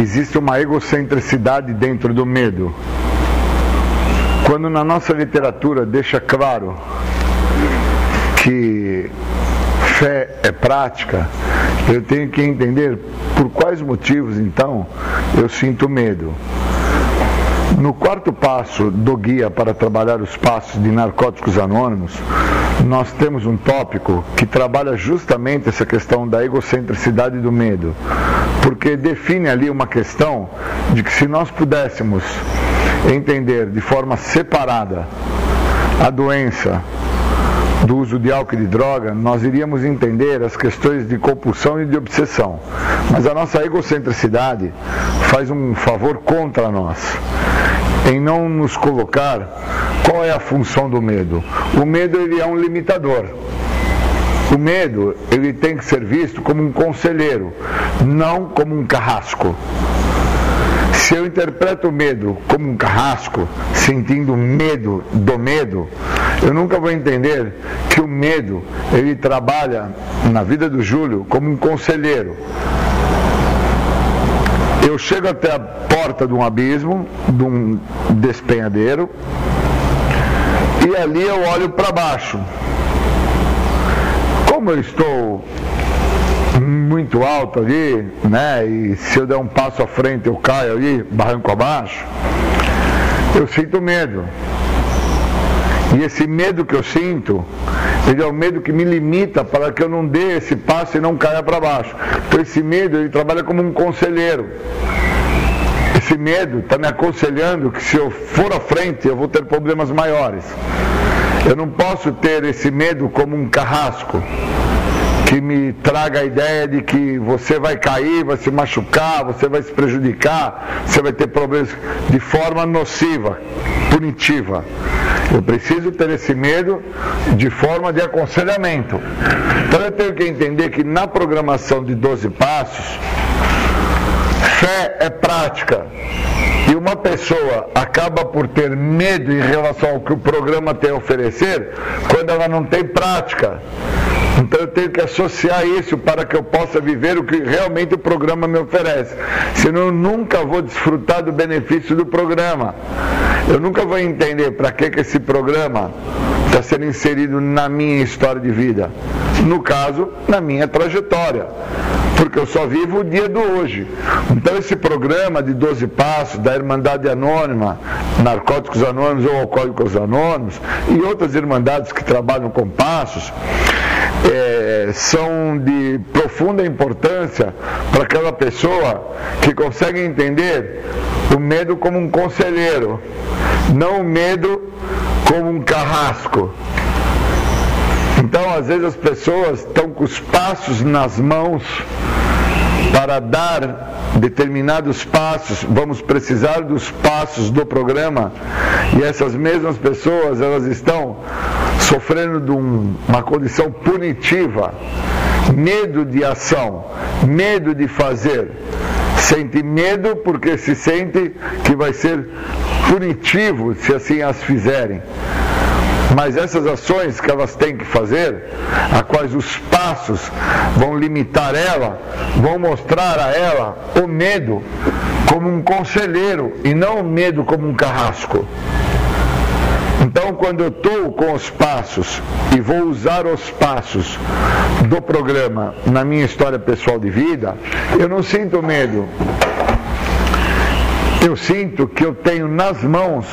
Existe uma egocentricidade dentro do medo. Quando na nossa literatura deixa claro que fé é prática, eu tenho que entender por quais motivos então eu sinto medo. No quarto passo do guia para trabalhar os passos de narcóticos anônimos, nós temos um tópico que trabalha justamente essa questão da egocentricidade do medo, porque define ali uma questão de que se nós pudéssemos entender de forma separada a doença do uso de álcool e de droga, nós iríamos entender as questões de compulsão e de obsessão. Mas a nossa egocentricidade faz um favor contra nós em não nos colocar qual é a função do medo. O medo ele é um limitador. O medo ele tem que ser visto como um conselheiro, não como um carrasco. Se eu interpreto o medo como um carrasco, sentindo medo do medo, eu nunca vou entender que o medo ele trabalha na vida do Júlio como um conselheiro eu chego até a porta de um abismo, de um despenhadeiro, e ali eu olho para baixo. Como eu estou muito alto ali, né? E se eu der um passo à frente eu caio ali, barranco abaixo, eu sinto medo. E esse medo que eu sinto, ele é o medo que me limita para que eu não dê esse passo e não caia para baixo. Então esse medo, ele trabalha como um conselheiro. Esse medo está me aconselhando que se eu for à frente eu vou ter problemas maiores. Eu não posso ter esse medo como um carrasco que me traga a ideia de que você vai cair, vai se machucar, você vai se prejudicar, você vai ter problemas de forma nociva, punitiva. Eu preciso ter esse medo de forma de aconselhamento. Então eu tenho que entender que na programação de 12 passos, fé é prática. Uma pessoa acaba por ter medo em relação ao que o programa tem a oferecer quando ela não tem prática. Então eu tenho que associar isso para que eu possa viver o que realmente o programa me oferece. Senão eu nunca vou desfrutar do benefício do programa. Eu nunca vou entender para que, que esse programa está sendo inserido na minha história de vida. No caso, na minha trajetória. Porque eu só vivo o dia do hoje. Então esse programa de 12 passos, da Irmandade Anônima, Narcóticos Anônimos ou Alcoólicos Anônimos, e outras irmandades que trabalham com passos, é, são de profunda importância para aquela pessoa que consegue entender o medo como um conselheiro, não o medo como um carrasco. Às vezes, as pessoas estão com os passos nas mãos para dar determinados passos, vamos precisar dos passos do programa, e essas mesmas pessoas, elas estão sofrendo de um, uma condição punitiva, medo de ação, medo de fazer. Sente medo porque se sente que vai ser punitivo se assim as fizerem. Mas essas ações que elas têm que fazer, a quais os passos vão limitar ela, vão mostrar a ela o medo como um conselheiro e não o medo como um carrasco. Então, quando eu estou com os passos e vou usar os passos do programa na minha história pessoal de vida, eu não sinto medo. Eu sinto que eu tenho nas mãos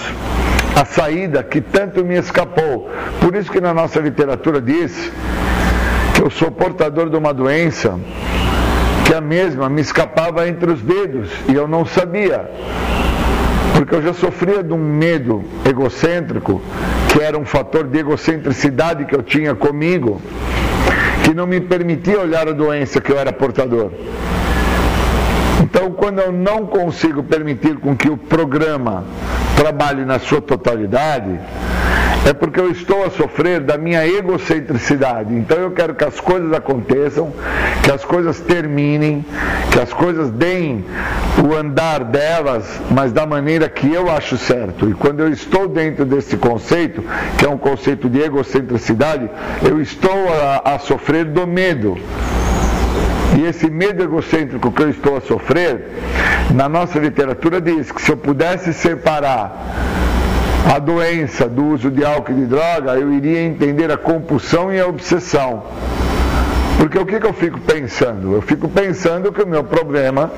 a saída que tanto me escapou. Por isso que na nossa literatura diz que eu sou portador de uma doença que a mesma me escapava entre os dedos e eu não sabia. Porque eu já sofria de um medo egocêntrico, que era um fator de egocentricidade que eu tinha comigo, que não me permitia olhar a doença que eu era portador. Então, quando eu não consigo permitir com que o programa trabalhe na sua totalidade, é porque eu estou a sofrer da minha egocentricidade. Então eu quero que as coisas aconteçam, que as coisas terminem, que as coisas deem o andar delas, mas da maneira que eu acho certo. E quando eu estou dentro desse conceito, que é um conceito de egocentricidade, eu estou a, a sofrer do medo. E esse medo egocêntrico que eu estou a sofrer, na nossa literatura diz que se eu pudesse separar a doença do uso de álcool e de droga, eu iria entender a compulsão e a obsessão. Porque o que, que eu fico pensando? Eu fico pensando que o meu problema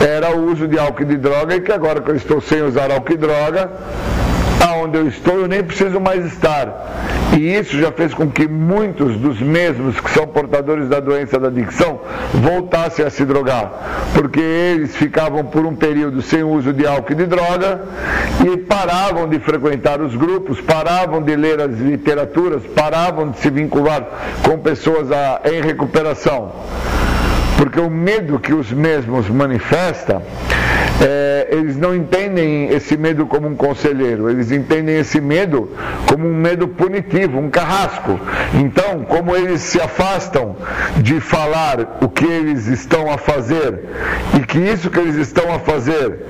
era o uso de álcool e de droga e que agora que eu estou sem usar álcool e droga, aonde eu estou eu nem preciso mais estar. E isso já fez com que muitos dos mesmos que são portadores da doença da adicção voltassem a se drogar, porque eles ficavam por um período sem uso de álcool e de droga e paravam de frequentar os grupos, paravam de ler as literaturas, paravam de se vincular com pessoas a, em recuperação. Porque o medo que os mesmos manifestam é, eles não entendem esse medo como um conselheiro, eles entendem esse medo como um medo punitivo, um carrasco. Então, como eles se afastam de falar o que eles estão a fazer e que isso que eles estão a fazer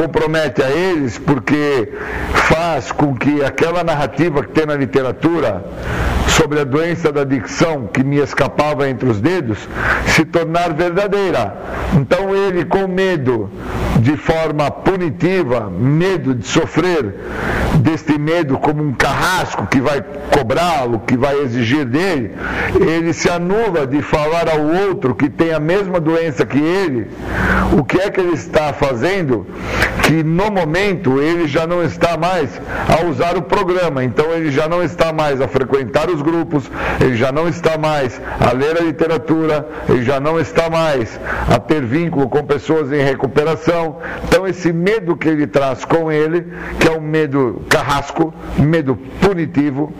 compromete a eles, porque faz com que aquela narrativa que tem na literatura sobre a doença da adicção que me escapava entre os dedos se tornar verdadeira. Então ele, com medo de forma punitiva, medo de sofrer deste medo como um carrasco que vai cobrá-lo, que vai exigir dele, ele se anula de falar ao outro que tem a mesma doença que ele, o que é que ele está fazendo, que no momento ele já não está mais a usar o programa, então ele já não está mais a frequentar os grupos, ele já não está mais a ler a literatura, ele já não está mais a ter vínculo com pessoas em recuperação. Então esse medo que ele traz com ele, que é um medo carrasco, medo punitivo,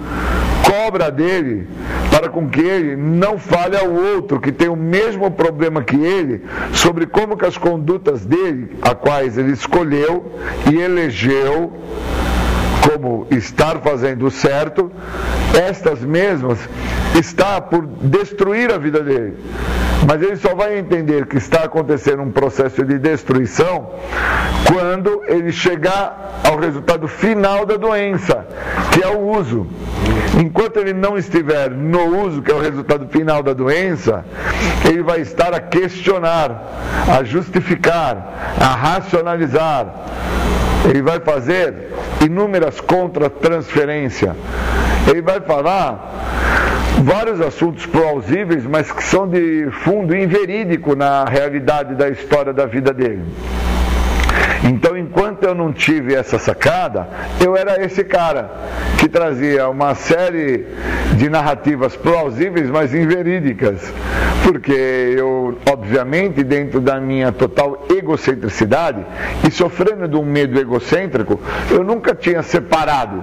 cobra dele para com que ele não fale ao outro que tem o mesmo problema que ele sobre como que as condutas dele, a quais ele escolheu e elegeu como estar fazendo certo, estas mesmas está por destruir a vida dele. Mas ele só vai entender que está acontecendo um processo de destruição quando ele chegar ao resultado final da doença, que é o uso. Enquanto ele não estiver no uso, que é o resultado final da doença, ele vai estar a questionar, a justificar, a racionalizar. Ele vai fazer inúmeras contra-transferências. Ele vai falar vários assuntos plausíveis, mas que são de fundo inverídico na realidade da história da vida dele. Então, enquanto eu não tive essa sacada, eu era esse cara que trazia uma série de narrativas plausíveis, mas inverídicas. Porque eu, obviamente, dentro da minha total egocentricidade e sofrendo de um medo egocêntrico, eu nunca tinha separado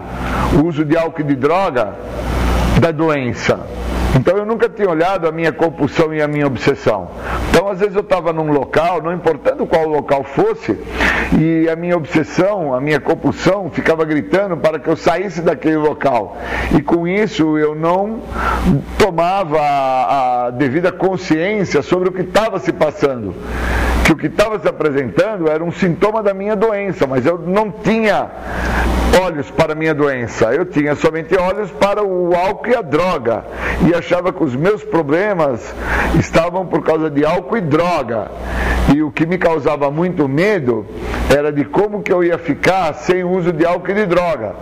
o uso de álcool e de droga da doença. Então eu nunca tinha olhado a minha compulsão e a minha obsessão. Então às vezes eu estava num local, não importando qual local fosse, e a minha obsessão, a minha compulsão ficava gritando para que eu saísse daquele local. E com isso eu não tomava a devida consciência sobre o que estava se passando. Que o que estava se apresentando era um sintoma da minha doença, mas eu não tinha olhos para a minha doença, eu tinha somente olhos para o álcool e a droga. E achava que os meus problemas estavam por causa de álcool e droga. E o que me causava muito medo era de como que eu ia ficar sem uso de álcool e de droga.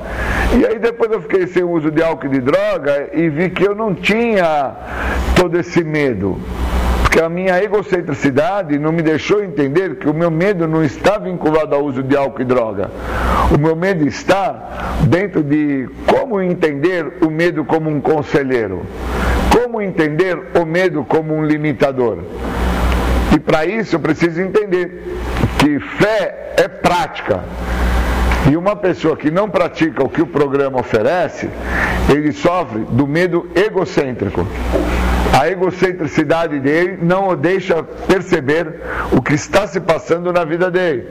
E aí depois eu fiquei sem uso de álcool e de droga e vi que eu não tinha todo esse medo porque a minha egocentricidade não me deixou entender que o meu medo não está vinculado ao uso de álcool e droga. O meu medo está dentro de como entender o medo como um conselheiro, como entender o medo como um limitador. E para isso eu preciso entender que fé é prática. E uma pessoa que não pratica o que o programa oferece, ele sofre do medo egocêntrico a egocentricidade dele não o deixa perceber o que está se passando na vida dele.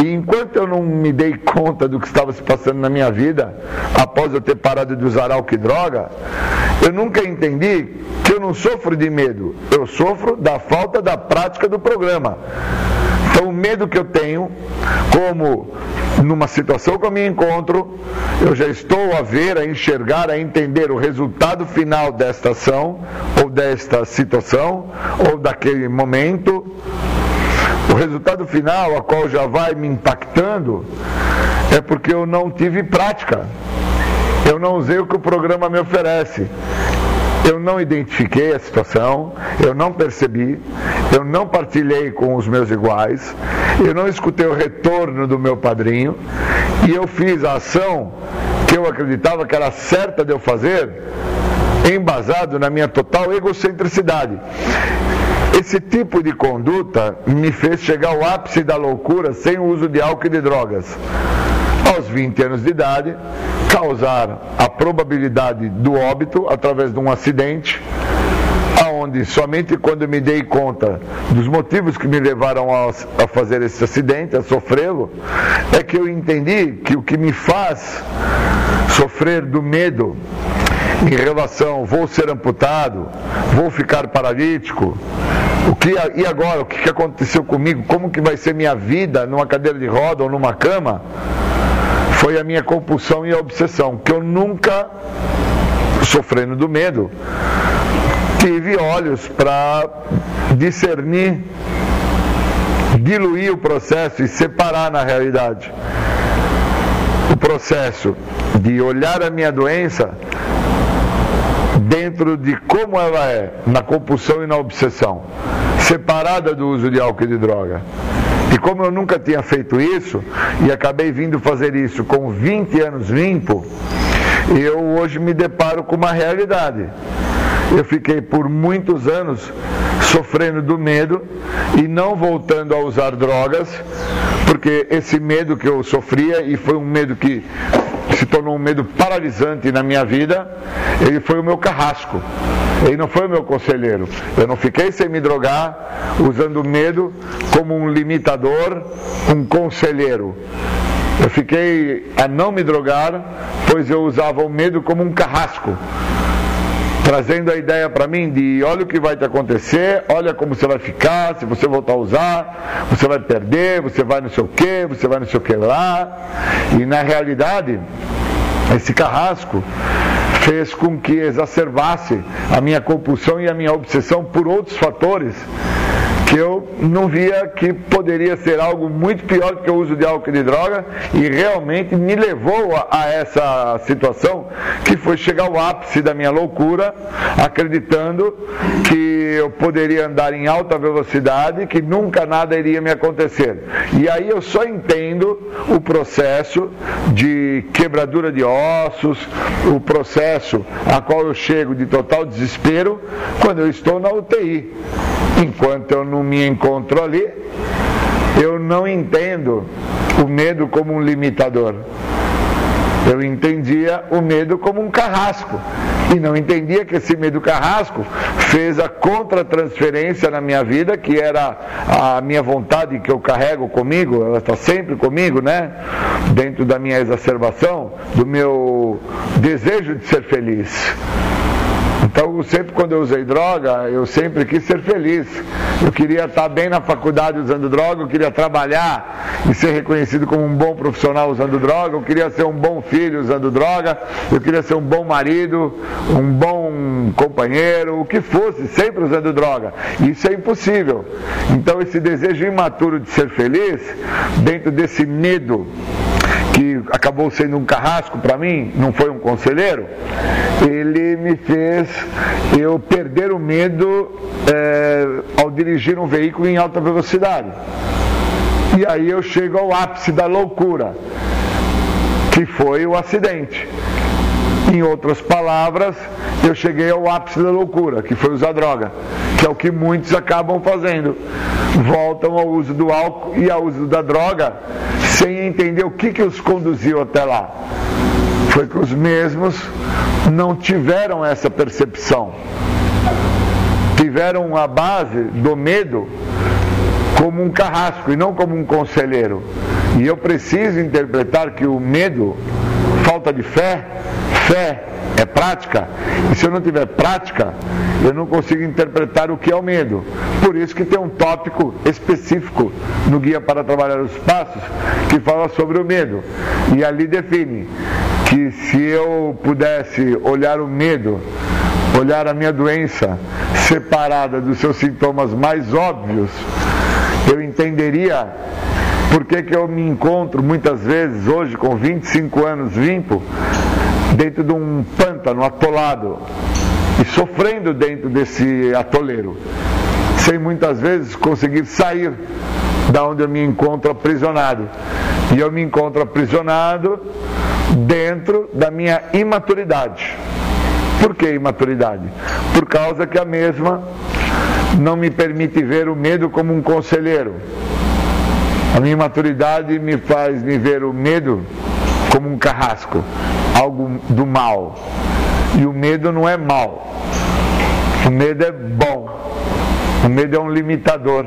E enquanto eu não me dei conta do que estava se passando na minha vida, após eu ter parado de usar álcool e droga, eu nunca entendi que eu não sofro de medo, eu sofro da falta da prática do programa. Então, o medo que eu tenho, como numa situação que eu me encontro, eu já estou a ver, a enxergar, a entender o resultado final desta ação, ou desta situação, ou daquele momento, O resultado final, a qual já vai me impactando, é porque eu não tive prática. Eu não usei o que o programa me oferece. Eu não identifiquei a situação, eu não percebi, eu não partilhei com os meus iguais, eu não escutei o retorno do meu padrinho e eu fiz a ação que eu acreditava que era certa de eu fazer, embasado na minha total egocentricidade. Esse tipo de conduta me fez chegar ao ápice da loucura sem o uso de álcool e de drogas. Aos 20 anos de idade, causar a probabilidade do óbito através de um acidente, aonde somente quando me dei conta dos motivos que me levaram a, a fazer esse acidente, a sofrê-lo, é que eu entendi que o que me faz sofrer do medo em relação vou ser amputado, vou ficar paralítico, o que, e agora, o que aconteceu comigo? Como que vai ser minha vida numa cadeira de roda ou numa cama? Foi a minha compulsão e a obsessão, que eu nunca, sofrendo do medo, tive olhos para discernir, diluir o processo e separar na realidade. O processo de olhar a minha doença dentro de como ela é, na compulsão e na obsessão, separada do uso de álcool e de droga. E como eu nunca tinha feito isso, e acabei vindo fazer isso com 20 anos limpo, eu hoje me deparo com uma realidade. Eu fiquei por muitos anos sofrendo do medo e não voltando a usar drogas, porque esse medo que eu sofria, e foi um medo que se tornou um medo paralisante na minha vida, ele foi o meu carrasco. Ele não foi o meu conselheiro. Eu não fiquei sem me drogar, usando medo como um limitador, um conselheiro. Eu fiquei a não me drogar, pois eu usava o medo como um carrasco trazendo a ideia para mim de olha o que vai te acontecer, olha como você vai ficar, se você voltar a usar, você vai perder, você vai não sei o que, você vai não sei o que lá. E na realidade, esse carrasco fez com que exacerbasse a minha compulsão e a minha obsessão por outros fatores que eu não via que poderia ser algo muito pior do que o uso de álcool e de droga e realmente me levou a, a, essa situação que foi chegar ao ápice da minha loucura, acreditando que eu poderia andar em alta velocidade, que nunca nada iria me acontecer. E aí eu só entendo o processo de quebradura de ossos, o processo a qual eu chego de total desespero quando eu estou na UTI. Enquanto eu não me encontro ali, eu não entendo o medo como um limitador. Eu entendia o medo como um carrasco. E não entendia que esse medo carrasco fez a contratransferência na minha vida, que era a minha vontade que eu carrego comigo, ela está sempre comigo, né? Dentro da minha exacerbação, do meu desejo de ser feliz. Então, sempre quando eu usei droga, eu sempre quis ser feliz. Eu queria estar bem na faculdade usando droga, eu queria trabalhar e ser reconhecido como um bom profissional usando droga, eu queria ser um bom filho usando droga, eu queria ser um bom marido, um bom companheiro, o que fosse, sempre usando droga. Isso é impossível. Então, esse desejo imaturo de ser feliz, dentro desse medo que acabou sendo um carrasco para mim, não foi um conselheiro, ele me fez eu perder o medo é, ao dirigir um veículo em alta velocidade. E aí eu chego ao ápice da loucura, que foi o acidente. Em outras palavras, eu cheguei ao ápice da loucura, que foi usar droga, que é o que muitos acabam fazendo. Voltam ao uso do álcool e ao uso da droga, sem entender o que, que os conduziu até lá. Foi que os mesmos não tiveram essa percepção. Tiveram a base do medo como um carrasco e não como um conselheiro. E eu preciso interpretar que o medo, falta de fé, fé é prática, e se eu não tiver prática, eu não consigo interpretar o que é o medo. Por isso que tem um tópico específico no Guia para Trabalhar os Passos que fala sobre o medo. E ali define que se eu pudesse olhar o medo, olhar a minha doença separada dos seus sintomas mais óbvios, eu entenderia por que, que eu me encontro muitas vezes hoje com 25 anos limpo dentro de um pântano atolado e sofrendo dentro desse atoleiro, sem muitas vezes conseguir sair da onde eu me encontro aprisionado. E eu me encontro aprisionado dentro da minha imaturidade. Por que imaturidade? Por causa que a mesma não me permite ver o medo como um conselheiro. A minha imaturidade me faz me ver o medo como um carrasco, algo do mal. E o medo não é mal. O medo é bom. O medo é um limitador.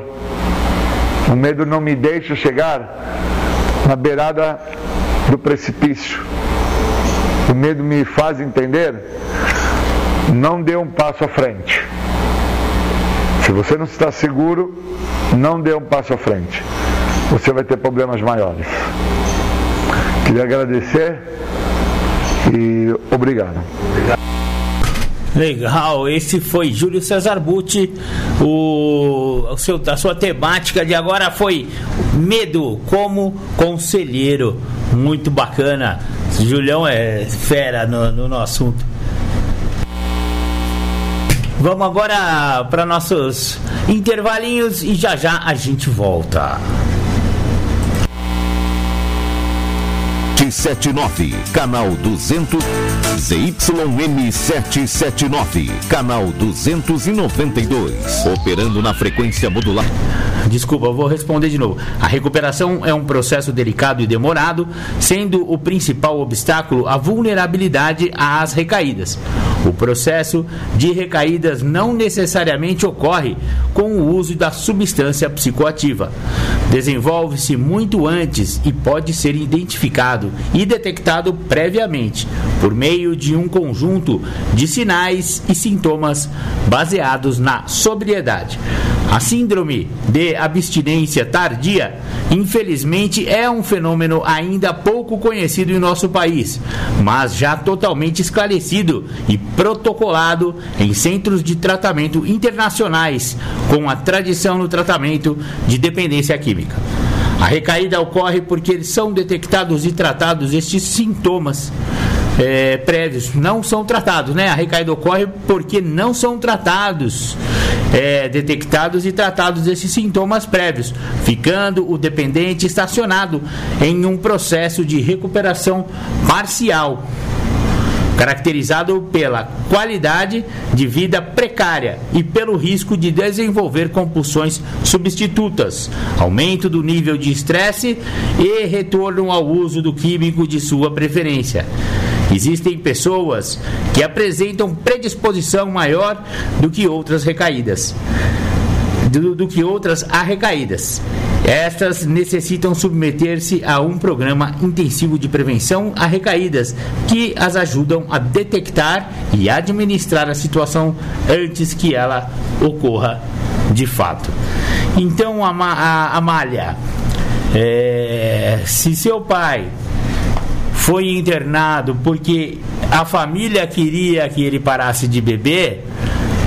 O medo não me deixa chegar na beirada do precipício. O medo me faz entender, não dê um passo à frente. Se você não está seguro, não dê um passo à frente. Você vai ter problemas maiores. Queria agradecer e obrigado. Legal, esse foi Júlio Cesar Butti. O, o seu, a sua temática de agora foi medo como conselheiro. Muito bacana. Julião é fera no, no, no assunto. Vamos agora para nossos intervalinhos e já já a gente volta. 779, canal 200, ZYM 779, canal 292, operando na frequência modular. Desculpa, vou responder de novo. A recuperação é um processo delicado e demorado, sendo o principal obstáculo a vulnerabilidade às recaídas. O processo de recaídas não necessariamente ocorre com o uso da substância psicoativa. Desenvolve-se muito antes e pode ser identificado e detectado previamente por meio de um conjunto de sinais e sintomas baseados na sobriedade. A síndrome de abstinência tardia, infelizmente, é um fenômeno ainda pouco conhecido em nosso país, mas já totalmente esclarecido e protocolado em centros de tratamento internacionais, com a tradição no tratamento de dependência química. A recaída ocorre porque são detectados e tratados estes sintomas é, prévios não são tratados, né? A recaída ocorre porque não são tratados, é, detectados e tratados esses sintomas prévios, ficando o dependente estacionado em um processo de recuperação parcial caracterizado pela qualidade de vida precária e pelo risco de desenvolver compulsões substitutas, aumento do nível de estresse e retorno ao uso do químico de sua preferência. Existem pessoas que apresentam predisposição maior do que outras recaídas. Do, do que outras a recaídas. Estas necessitam submeter-se a um programa intensivo de prevenção a recaídas, que as ajudam a detectar e administrar a situação antes que ela ocorra de fato. Então, Amália, é, se seu pai foi internado porque a família queria que ele parasse de beber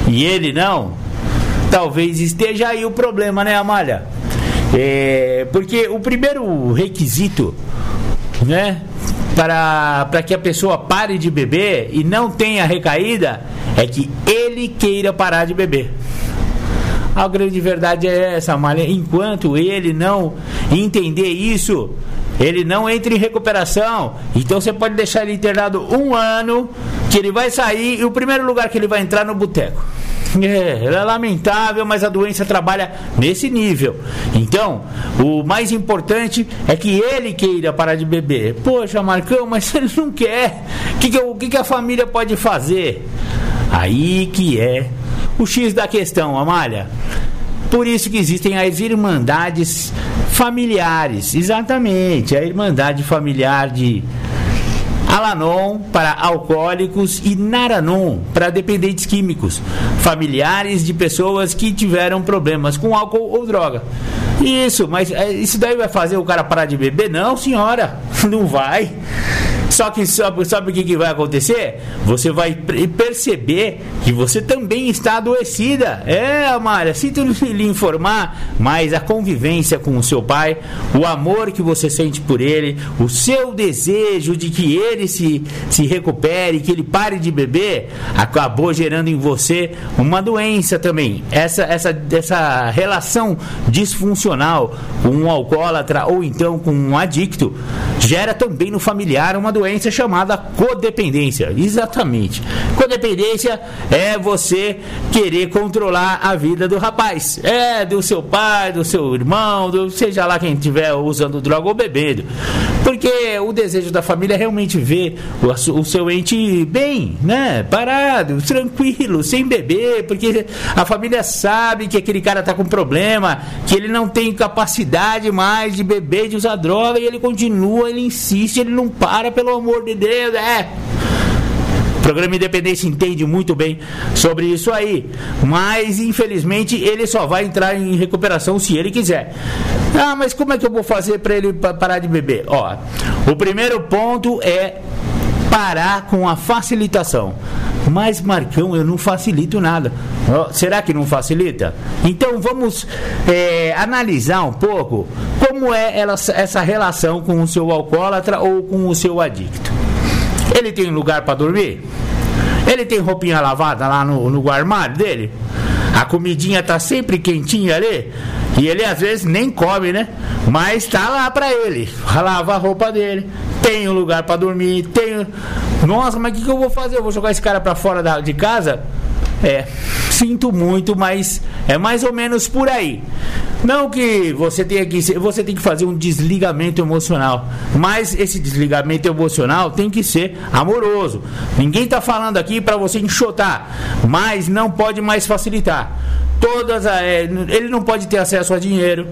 e ele não, talvez esteja aí o problema, né, Amália? É, porque o primeiro requisito, né, para, para que a pessoa pare de beber e não tenha recaída é que ele queira parar de beber. A grande verdade é essa, Malha. Enquanto ele não entender isso, ele não entra em recuperação. Então você pode deixar ele internado um ano, que ele vai sair e o primeiro lugar que ele vai entrar é no boteco. É, é lamentável, mas a doença trabalha nesse nível. Então, o mais importante é que ele queira parar de beber. Poxa, Marcão, mas (laughs) ele não quer. O que, que, que, que a família pode fazer? Aí que é o X da questão, Amália. Por isso que existem as irmandades familiares. Exatamente, a irmandade familiar de Alanon para alcoólicos e Naranon para dependentes químicos, familiares de pessoas que tiveram problemas com álcool ou droga. Isso, mas é, isso daí vai fazer o cara parar de beber? Não, senhora, (laughs) não vai. Só que sabe, sabe o que, que vai acontecer? Você vai perceber que você também está adoecida. É, Amália, sinto lhe informar, mas a convivência com o seu pai, o amor que você sente por ele, o seu desejo de que ele se, se recupere, que ele pare de beber, acabou gerando em você uma doença também. Essa, essa, essa relação disfuncional com um alcoólatra ou então com um adicto gera também no familiar uma doença chamada codependência. Exatamente. Codependência é você querer controlar a vida do rapaz. É do seu pai, do seu irmão, do, seja lá quem estiver usando droga ou bebendo. Porque o desejo da família é realmente ver o, o seu ente bem, né? Parado, tranquilo, sem beber, porque a família sabe que aquele cara tá com problema, que ele não tem capacidade mais de beber, de usar droga, e ele continua, ele insiste, ele não para, pelo amor de Deus, é. Programa Independência entende muito bem sobre isso aí, mas infelizmente ele só vai entrar em recuperação se ele quiser. Ah, mas como é que eu vou fazer para ele parar de beber? Ó, o primeiro ponto é parar com a facilitação. Mas, Marcão, eu não facilito nada. Oh, será que não facilita? Então vamos é, analisar um pouco como é ela, essa relação com o seu alcoólatra ou com o seu adicto. Ele tem lugar para dormir? Ele tem roupinha lavada lá no, no armário dele? A comidinha tá sempre quentinha ali? E ele às vezes nem come, né? Mas tá lá para ele. Lava a roupa dele. Tem um lugar para dormir. Tem. Nossa, mas o que, que, eu vou fazer? Eu vou jogar esse cara para fora da, de casa? É, sinto muito, mas é mais ou menos por aí. Não que você tenha que você tem que fazer um desligamento emocional, mas esse desligamento emocional tem que ser amoroso. Ninguém está falando aqui para você enxotar, mas não pode mais facilitar. Todas a, é, ele não pode ter acesso a dinheiro.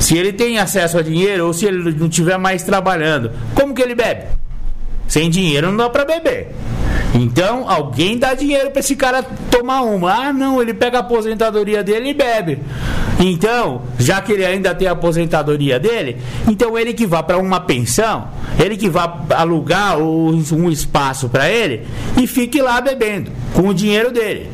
Se ele tem acesso a dinheiro ou se ele não estiver mais trabalhando, como que ele bebe? Sem dinheiro não dá para beber. Então, alguém dá dinheiro para esse cara tomar uma. Ah, não, ele pega a aposentadoria dele e bebe. Então, já que ele ainda tem a aposentadoria dele, então ele que vá para uma pensão, ele que vá alugar um espaço para ele e fique lá bebendo com o dinheiro dele.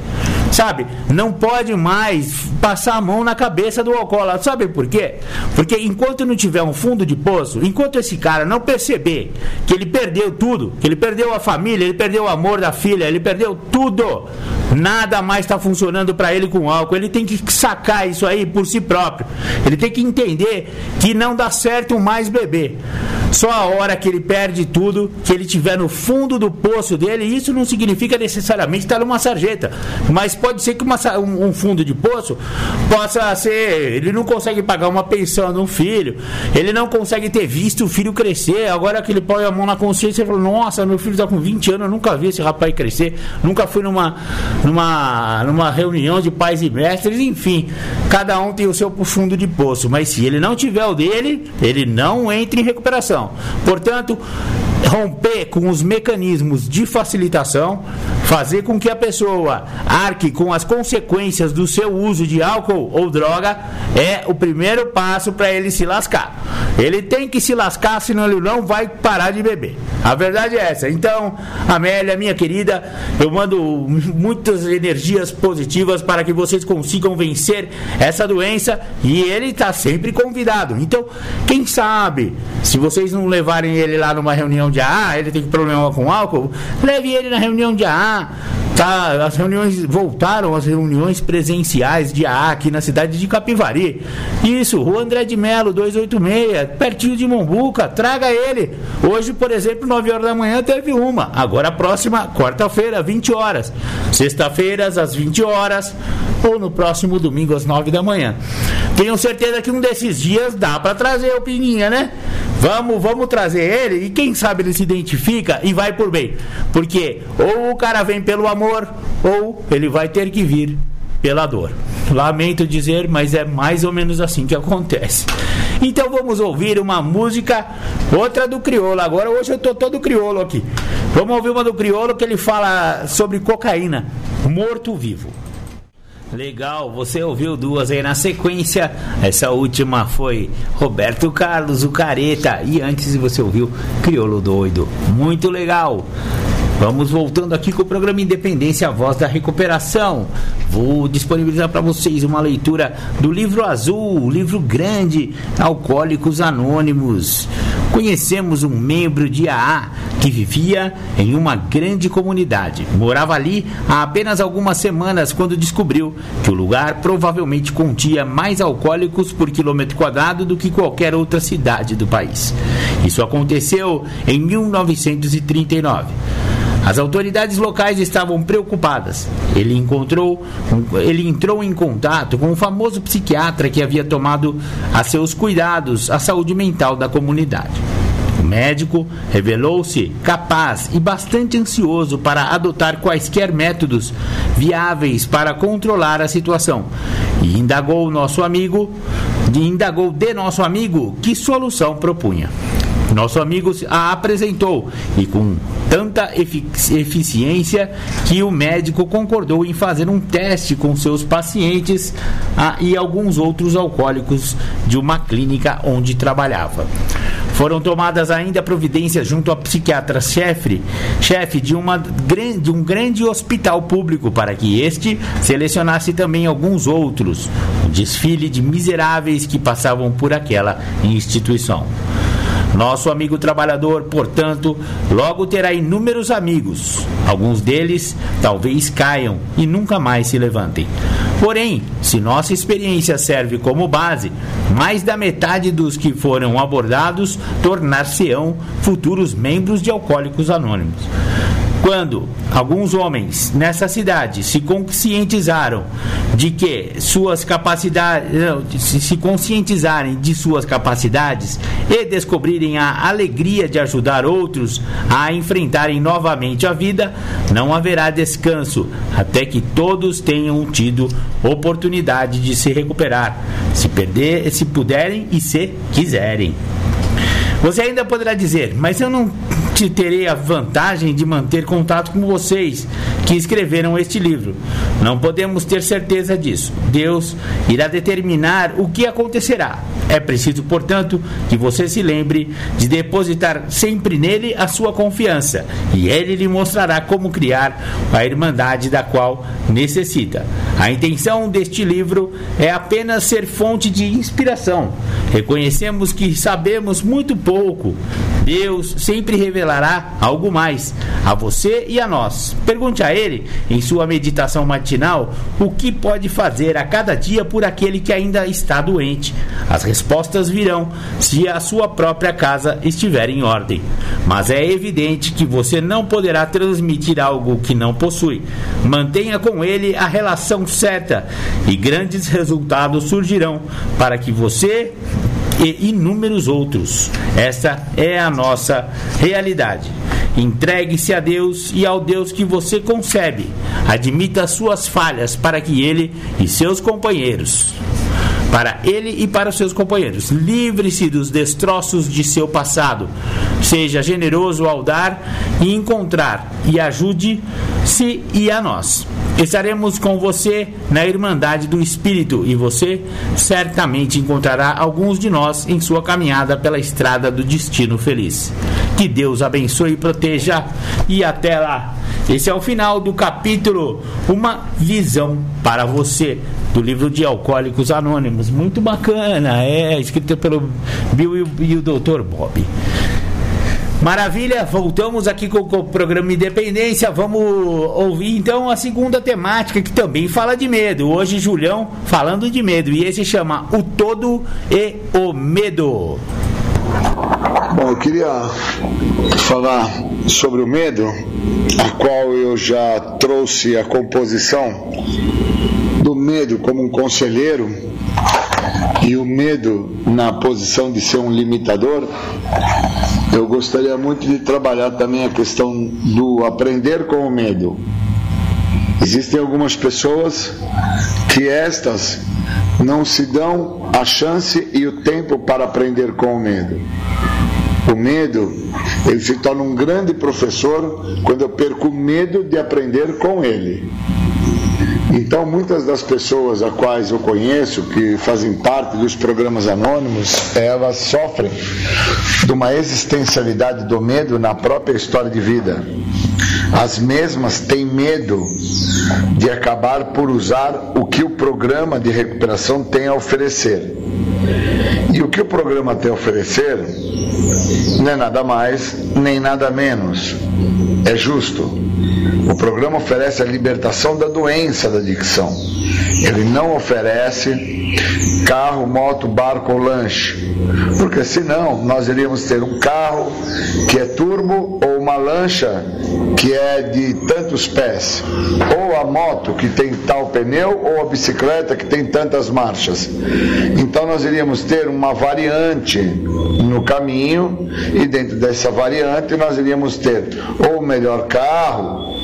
Sabe? Não pode mais passar a mão na cabeça do alcoólatra. Sabe por quê? Porque enquanto não tiver um fundo de poço, enquanto esse cara não perceber que ele perdeu tudo, que ele perdeu a família, ele perdeu o amor da filha, ele perdeu tudo, nada mais está funcionando para ele com álcool. Ele tem que sacar isso aí por si próprio. Ele tem que entender que não dá certo mais beber. Só a hora que ele perde tudo, que ele tiver no fundo do poço dele, isso não significa necessariamente estar numa sarjeta, mas pode ser que uma, um, fundo de poço possa ser. Ele não consegue pagar uma pensão de um filho, ele não consegue ter visto o filho crescer. Agora que ele põe a mão na consciência e fala: Nossa, meu filho está com 20 anos, eu nunca vi esse rapaz crescer, nunca fui numa, numa, numa reunião de pais e mestres, enfim, cada um tem o seu fundo de poço, mas se ele não tiver o dele, ele não entra em recuperação. Portanto, romper com os mecanismos de facilitação, fazer com que a pessoa arque com as consequências do seu uso de álcool ou droga, é o primeiro passo para ele se lascar. Ele tem que se lascar, senão ele não vai parar de beber. A verdade é essa. Então, Amélia, minha querida, eu mando muitas energias positivas para que vocês consigam vencer essa doença e ele está sempre convidado. Então, quem sabe, se vocês não levarem ele lá numa reunião de AA, ele tem problema com álcool, leve ele na reunião de AA. Tá, as reuniões voltaram as reuniões presenciais de AA aqui na cidade de Capivari. Isso, Rua André de Melo, 286, pertinho de Mombuca, traga ele. Hoje, por exemplo, 9 horas da manhã teve uma. Agora a próxima, quarta-feira, 20 horas. Sexta-feiras, às 20 horas. Ou no próximo domingo, às 9 da manhã. Tenho certeza que um desses dias dá para trazer o Pininha, né? Vamos, vamos trazer ele e quem sabe ele se identifica e vai por bem. Porque ou o cara vem pelo amor ou ele vai ter que vir pela dor. Lamento dizer, mas é mais ou menos assim que acontece. Então vamos ouvir uma música, outra do Criolo. Agora hoje eu tô todo criolo aqui. Vamos ouvir uma do Criolo que ele fala sobre cocaína, morto vivo. Legal, você ouviu duas aí na sequência. Essa última foi Roberto Carlos, o Careta. E antes você ouviu Criolo Doido. Muito legal. Vamos voltando aqui com o programa Independência, a voz da recuperação. Vou disponibilizar para vocês uma leitura do livro azul, livro grande, Alcoólicos Anônimos. Conhecemos um membro de AA que vivia em uma grande comunidade. Morava ali há apenas algumas semanas quando descobriu que o lugar provavelmente continha mais alcoólicos por quilômetro quadrado do que qualquer outra cidade do país. Isso aconteceu em 1939. As autoridades locais estavam preocupadas. Ele encontrou, ele entrou em contato com o famoso psiquiatra que havia tomado a seus cuidados a saúde mental da comunidade. O médico revelou-se capaz e bastante ansioso para adotar quaisquer métodos viáveis para controlar a situação e indagou nosso amigo, indagou de nosso amigo que solução propunha. Nosso amigo a apresentou e com tanta eficiência que o médico concordou em fazer um teste com seus pacientes ah, e alguns outros alcoólicos de uma clínica onde trabalhava. Foram tomadas ainda providências junto ao psiquiatra-chefe chefe de, uma, de um grande hospital público para que este selecionasse também alguns outros. Um desfile de miseráveis que passavam por aquela instituição. Nosso amigo trabalhador, portanto, logo terá inúmeros amigos. Alguns deles talvez caiam e nunca mais se levantem. Porém, se nossa experiência serve como base, mais da metade dos que foram abordados tornar-se-ão futuros membros de Alcoólicos Anônimos. Quando alguns homens nessa cidade se conscientizaram de que suas capacidades, se conscientizarem de suas capacidades e descobrirem a alegria de ajudar outros a enfrentarem novamente a vida, não haverá descanso até que todos tenham tido oportunidade de se recuperar, se perder, se puderem e se quiserem. Você ainda poderá dizer, mas eu não terei a vantagem de manter contato com vocês que escreveram este livro. Não podemos ter certeza disso. Deus irá determinar o que acontecerá. É preciso, portanto, que você se lembre de depositar sempre nele a sua confiança, e ele lhe mostrará como criar a irmandade da qual necessita. A intenção deste livro é apenas ser fonte de inspiração. Reconhecemos que sabemos muito pouco. Deus sempre revelará algo mais a você e a nós. Pergunte a Ele, em sua meditação matinal, o que pode fazer a cada dia por aquele que ainda está doente. As respostas virão se a sua própria casa estiver em ordem. Mas é evidente que você não poderá transmitir algo que não possui. Mantenha com ele a relação certa e grandes resultados surgirão para que você e inúmeros outros. Essa é a nossa realidade. Entregue-se a Deus e ao Deus que você concebe. Admita suas falhas para que ele e seus companheiros para ele e para os seus companheiros. Livre-se dos destroços de seu passado. Seja generoso ao dar e encontrar e ajude-se e a nós. Estaremos com você na Irmandade do Espírito e você certamente encontrará alguns de nós em sua caminhada pela estrada do destino feliz. Que Deus abençoe e proteja e até lá. Esse é o final do capítulo Uma Visão para Você, do livro de Alcoólicos Anônimos. Muito bacana, é escrito pelo Bill e o, e o Dr. Bob. Maravilha, voltamos aqui com, com, o programa Independência. Vamos ouvir então a segunda temática que também fala de medo. Hoje, Julião falando de medo e esse chama O Todo e o Medo. Bom, eu queria falar sobre o medo, a qual eu já trouxe a composição do medo como um conselheiro e o medo na posição de ser um limitador. Eu gostaria muito de trabalhar também a questão do aprender com o medo. Existem algumas pessoas que estas não se dão a chance e o tempo para aprender com o medo. O medo, ele se torna um grande professor quando eu perco o medo de aprender com ele. Então, muitas das pessoas a quais eu conheço, que fazem parte dos programas anônimos, elas sofrem de uma existencialidade do medo na própria história de vida. As mesmas têm medo de acabar por usar o que o programa de recuperação tem a oferecer. O que o programa tem a oferecer não é nada mais nem nada menos. É justo. O programa oferece a libertação da doença da adicção. Ele não oferece carro, moto, barco ou lanche. Porque senão nós iríamos ter um carro que é turbo lancha que é de tantos pés, ou a moto que tem tal pneu, ou a bicicleta que tem tantas marchas. Então nós iríamos ter uma variante no caminho, e dentro dessa variante nós iríamos ter ou o melhor carro,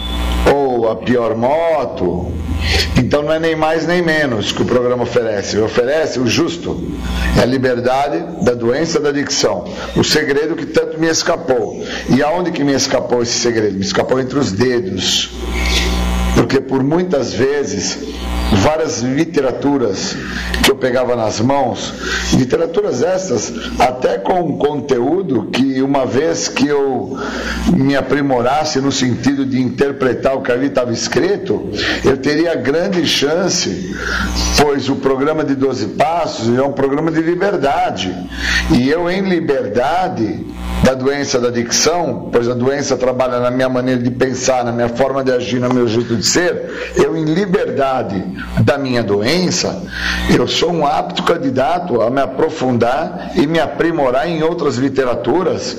a pior moto. Então não é nem mais nem menos que o programa oferece. Ele oferece o justo, é a liberdade da doença da adicção. O segredo que tanto me escapou. E aonde que me escapou esse segredo? Me escapou entre os dedos. Porque por muitas vezes várias literaturas que eu pegava nas mãos, literaturas essas, até com conteúdo que uma vez que eu me aprimorasse no sentido de interpretar o que ali estava escrito, eu teria grande chance, pois o programa de 12 Passos é um programa de liberdade. E eu, em liberdade, da doença da adicção, pois a doença trabalha na minha maneira de pensar, na minha forma de agir, no meu jeito de ser, eu em liberdade da minha doença, eu sou um apto candidato a me aprofundar e me aprimorar em outras literaturas.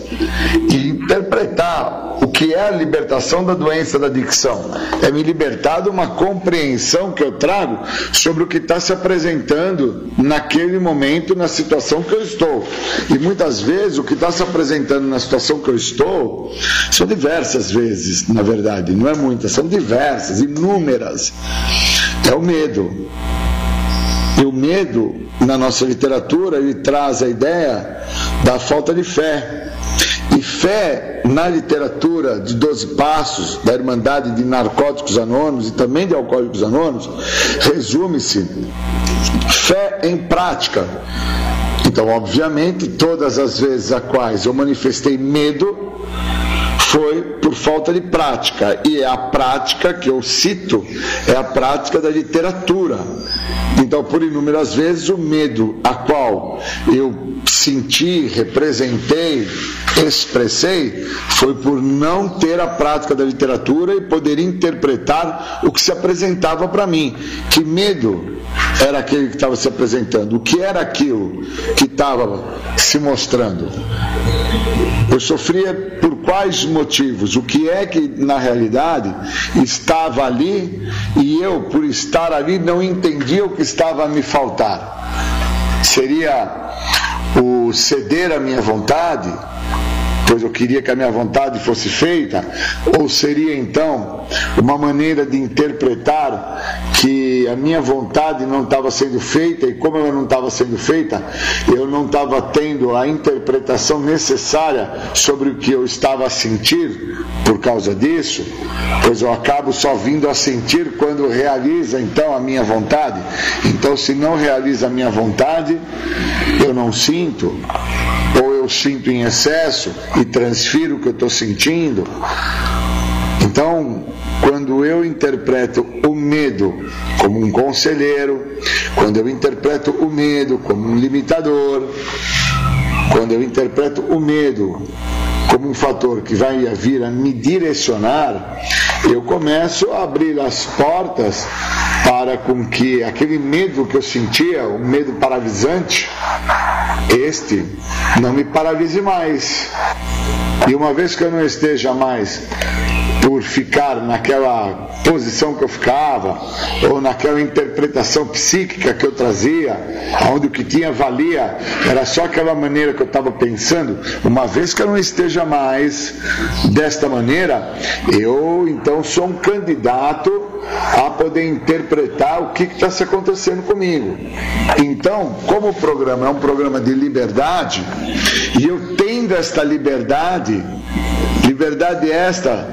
E interpretar o que é a libertação da doença da adicção. É me libertar de uma compreensão que eu trago sobre o que está se apresentando naquele momento, na situação que eu estou. E muitas vezes o que está se apresentando na situação que eu estou são diversas vezes, na verdade, não é muitas, são diversas, inúmeras. É o medo. E o medo, na nossa literatura, ele traz a ideia da falta de fé. E fé na literatura de 12 Passos, da Irmandade de Narcóticos Anônimos e também de Alcoólicos Anônimos, resume-se fé em prática. Então, obviamente, todas as vezes a quais eu manifestei medo foi por falta de prática. E é a prática que eu cito é a prática da literatura. Então, por inúmeras vezes, o medo a qual eu senti, representei, expressei, foi por não ter a prática da literatura e poder interpretar o que se apresentava para mim. Que medo era aquele que estava se apresentando? O que era aquilo que estava se mostrando? Eu sofria por quais motivos? O que é que na realidade estava ali e eu, por estar ali, não entendia o que estava a me faltar? Seria o ceder à minha vontade? Pois eu queria que a minha vontade fosse feita, ou seria então uma maneira de interpretar que a minha vontade não estava sendo feita e como ela não estava sendo feita, eu não estava tendo a interpretação necessária sobre o que eu estava a sentir por causa disso, pois eu acabo só vindo a sentir quando realiza então a minha vontade. Então, se não realiza a minha vontade, eu não sinto ou eu sinto em excesso e transfiro o que eu estou sentindo. Então, quando eu interpreto o medo como um conselheiro, quando eu interpreto o medo como um limitador, quando eu interpreto o medo como um fator que vai vir a me direcionar, eu começo a abrir as portas para com que aquele medo que eu sentia, o medo paralisante, este não me paralise mais. E uma vez que eu não esteja mais por ficar naquela posição que eu ficava, ou naquela interpretação psíquica que eu trazia, onde o que tinha valia era só aquela maneira que eu estava pensando, uma vez que eu não esteja mais desta maneira, eu então sou um candidato a poder interpretar o que está se acontecendo comigo. Então, como o programa é um programa de liberdade, e eu tendo esta liberdade, liberdade esta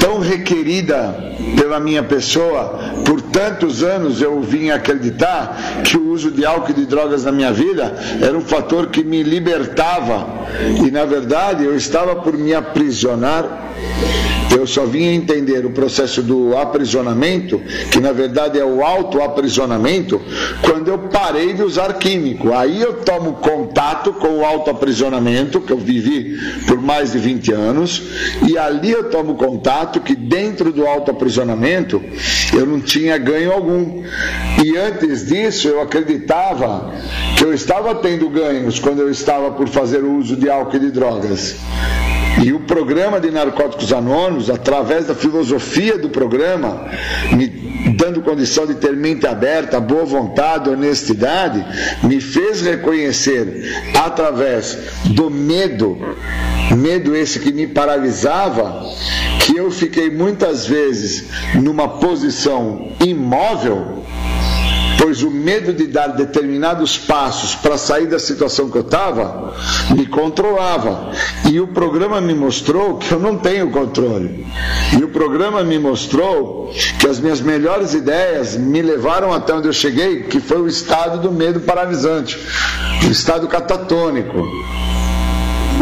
tão requerida pela minha pessoa, por tantos anos eu vim acreditar que o uso de álcool e de drogas na minha vida era um fator que me libertava e na verdade eu estava por me aprisionar eu só vim entender o processo do aprisionamento, que na verdade é o auto-aprisionamento, quando eu parei de usar químico. Aí eu tomo contato com o auto-aprisionamento, que eu vivi por mais de 20 anos, e ali eu tomo contato que dentro do auto-aprisionamento eu não tinha ganho algum. E antes disso eu acreditava que eu estava tendo ganhos quando eu estava por fazer uso de álcool e de drogas. E o programa de Narcóticos Anônimos, através da filosofia do programa, me dando condição de ter mente aberta, boa vontade, honestidade, me fez reconhecer através do medo, medo esse que me paralisava, que eu fiquei muitas vezes numa posição imóvel pois o medo de dar determinados passos para sair da situação que eu estava me controlava. E o programa me mostrou que eu não tenho controle. E o programa me mostrou que as minhas melhores ideias me levaram até onde eu cheguei, que foi o estado do medo paralisante, o estado catatônico.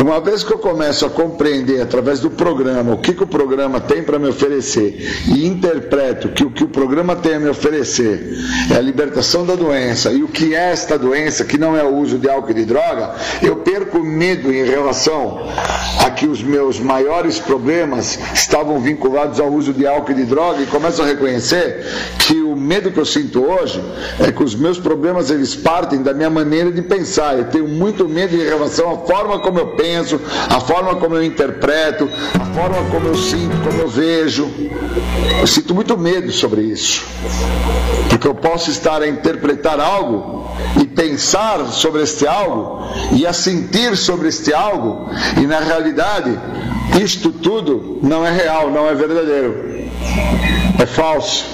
Uma vez que eu começo a compreender através do programa o que, que o programa tem para me oferecer e interpreto que o que o programa tem a me oferecer é a libertação da doença e o que é esta doença, que não é o uso de álcool e de droga, eu perco medo em relação a que os meus maiores problemas estavam vinculados ao uso de álcool e de droga e começo a reconhecer que o medo que eu sinto hoje é que os meus problemas eles partem da minha maneira de pensar. Eu tenho muito medo em relação à forma como eu penso penso, a forma como eu interpreto, a forma como eu sinto, como eu vejo. Eu sinto muito medo sobre isso. Porque eu posso estar a interpretar algo e pensar sobre este algo e a sentir sobre este algo, e na realidade, isto tudo não é real, não é verdadeiro. É falso.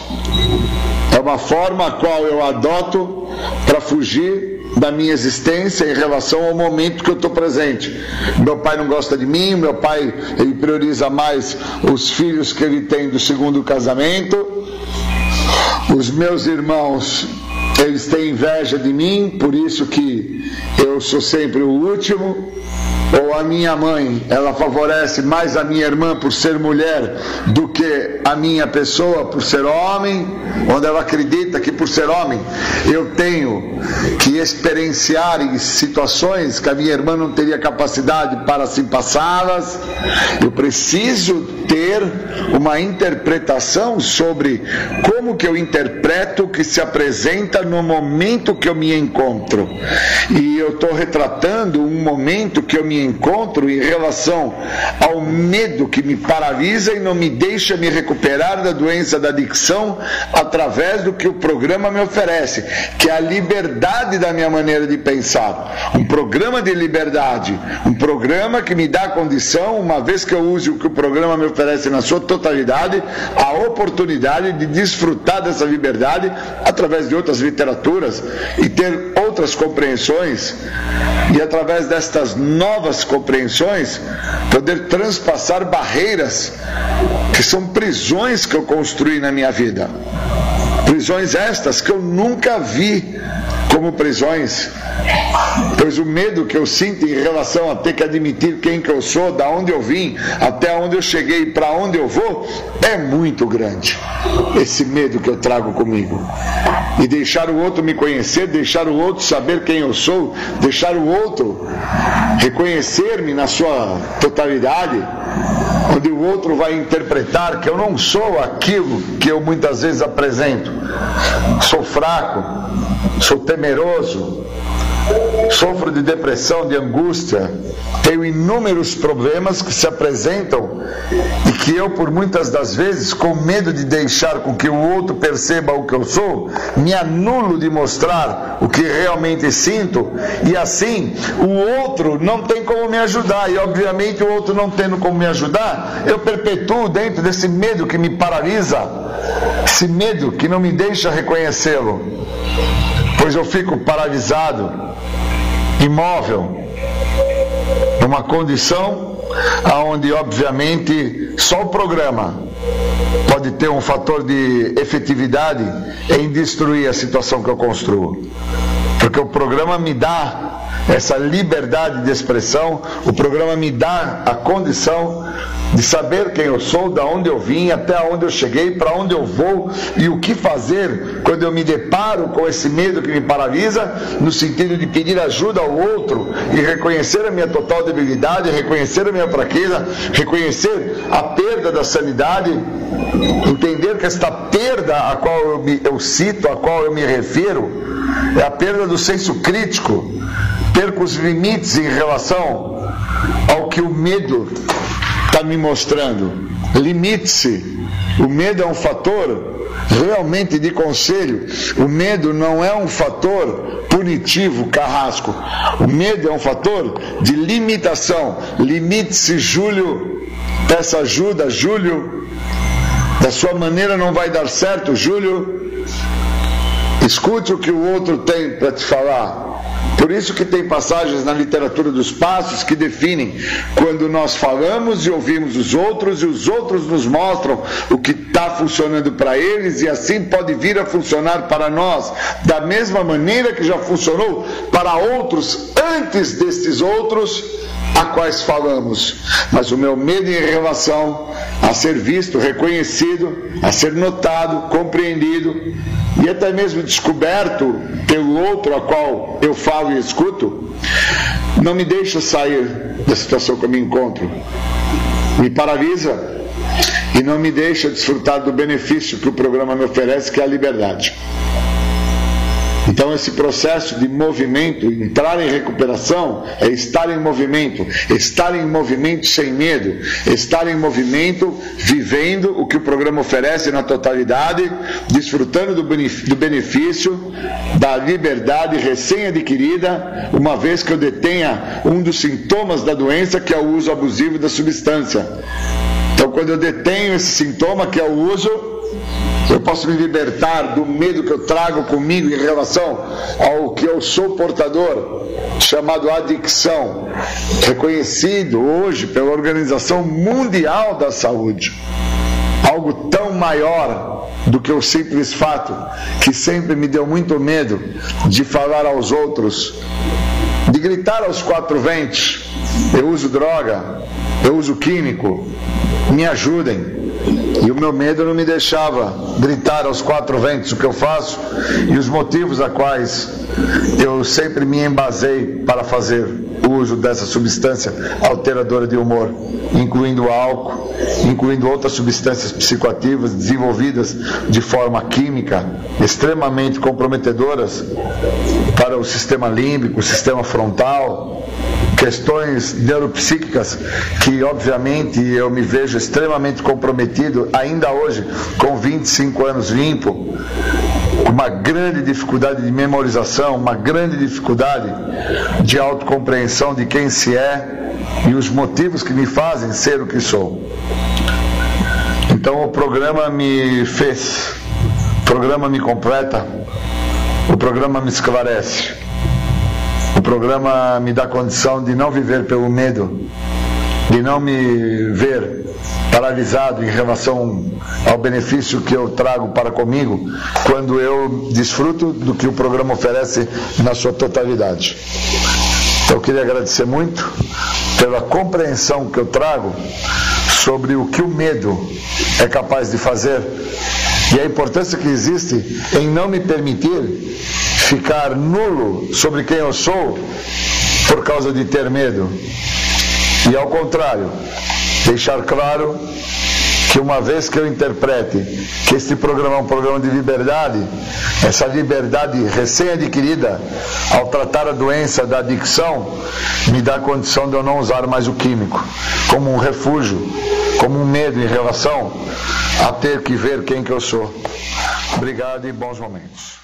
É uma forma a qual eu adoto para fugir da minha existência em relação ao momento que eu estou presente. Meu pai não gosta de mim, meu pai ele prioriza mais os filhos que ele tem do segundo casamento. Os meus irmãos eles têm inveja de mim, por isso que eu sou sempre o último ou a minha mãe, ela favorece mais a minha irmã por ser mulher do que a minha pessoa por ser homem, onde ela acredita que por ser homem eu tenho que experienciar em situações que a minha irmã não teria capacidade para se passá-las. Eu preciso ter uma interpretação sobre como que eu interpreto o que se apresenta no momento que eu me encontro. E eu estou retratando um momento que eu me encontro em relação ao medo que me paralisa e não me deixa me recuperar da doença da adicção através do que o programa me oferece, que é a liberdade da minha maneira de pensar. Um programa de liberdade, um programa que me dá a condição, uma vez que eu use o que o programa me oferece na sua totalidade, a oportunidade de desfrutar dessa liberdade através de outras literaturas e ter outras compreensões e através destas novas compreensões poder transpassar barreiras que são prisões que eu construí na minha vida. Prisões estas que eu nunca vi como prisões, pois o medo que eu sinto em relação a ter que admitir quem que eu sou, da onde eu vim, até onde eu cheguei, para onde eu vou, é muito grande. Esse medo que eu trago comigo. E deixar o outro me conhecer, deixar o outro saber quem eu sou, deixar o outro reconhecer-me na sua totalidade, onde o outro vai interpretar que eu não sou aquilo que eu muitas vezes apresento. Sou fraco, sou temeroso, sofro de depressão, de angústia, tenho inúmeros problemas que se apresentam e que eu, por muitas das vezes, com medo de deixar com que o outro perceba o que eu sou, me anulo de mostrar o que realmente sinto. E assim o outro não tem como me ajudar. E, obviamente, o outro não tendo como me ajudar, eu perpetuo dentro desse medo que me paralisa, esse medo que não me deixa reconhecê-lo pois eu fico paralisado, imóvel, numa condição aonde obviamente só o programa pode ter um fator de efetividade em destruir a situação que eu construo. Porque o programa me dá essa liberdade de expressão, o programa me dá a condição de saber quem eu sou, da onde eu vim, até onde eu cheguei, para onde eu vou e o que fazer quando eu me deparo com esse medo que me paralisa, no sentido de pedir ajuda ao outro e reconhecer a minha total debilidade, reconhecer a minha fraqueza, reconhecer a perda da sanidade, entender que esta perda a qual eu, me, eu cito, a qual eu me refiro, é a perda do senso crítico, perco os limites em relação ao que o medo está me mostrando. Limite-se. O medo é um fator realmente de conselho. O medo não é um fator punitivo, carrasco. O medo é um fator de limitação. Limite-se, Júlio. Peça ajuda, Júlio. Da sua maneira não vai dar certo, Júlio. Escute o que o outro tem para te falar. Por isso que tem passagens na literatura dos passos que definem quando nós falamos e ouvimos os outros e os outros nos mostram o que está funcionando para eles e assim pode vir a funcionar para nós. Da mesma maneira que já funcionou para outros antes destes outros a quais falamos. Mas o meu medo em relação a ser visto, reconhecido, a ser notado, compreendido e até mesmo descoberto pelo outro a qual eu falo e escuto, não me deixa sair da situação que eu me encontro. Me paralisa e não me deixa desfrutar do benefício que o programa me oferece, que é a liberdade. Então, esse processo de movimento, entrar em recuperação, é estar em movimento, estar em movimento sem medo, estar em movimento vivendo o que o programa oferece na totalidade, desfrutando do benefício da liberdade recém-adquirida, uma vez que eu detenha um dos sintomas da doença, que é o uso abusivo da substância. Então, quando eu detenho esse sintoma, que é o uso eu posso me libertar do medo que eu trago comigo em relação ao que eu sou portador, chamado adicção, reconhecido hoje pela Organização Mundial da Saúde. Algo tão maior do que o simples fato que sempre me deu muito medo de falar aos outros, de gritar aos quatro ventos: eu uso droga, eu uso químico, me ajudem. E o meu medo não me deixava gritar aos quatro ventos o que eu faço e os motivos a quais eu sempre me embasei para fazer uso dessa substância alteradora de humor, incluindo álcool, incluindo outras substâncias psicoativas desenvolvidas de forma química extremamente comprometedoras para o sistema límbico, o sistema frontal, questões neuropsíquicas que, obviamente, eu me vejo extremamente comprometido, ainda hoje, com 25 anos limpo, uma grande dificuldade de memorização, uma grande dificuldade de autocompreensão de quem se é e os motivos que me fazem ser o que sou. Então o programa me fez, o programa me completa, o programa me esclarece. O programa me dá condição de não viver pelo medo, de não me ver paralisado em relação ao benefício que eu trago para comigo quando eu desfruto do que o programa oferece na sua totalidade. Então eu queria agradecer muito pela compreensão que eu trago sobre o que o medo é capaz de fazer e a importância que existe em não me permitir ficar nulo sobre quem eu sou por causa de ter medo. E ao contrário, deixar claro que uma vez que eu interprete que este programa é um programa de liberdade, essa liberdade recém-adquirida ao tratar a doença da adicção, me dá a condição de eu não usar mais o químico como um refúgio, como um medo em relação a ter que ver quem que eu sou. Obrigado e bons momentos.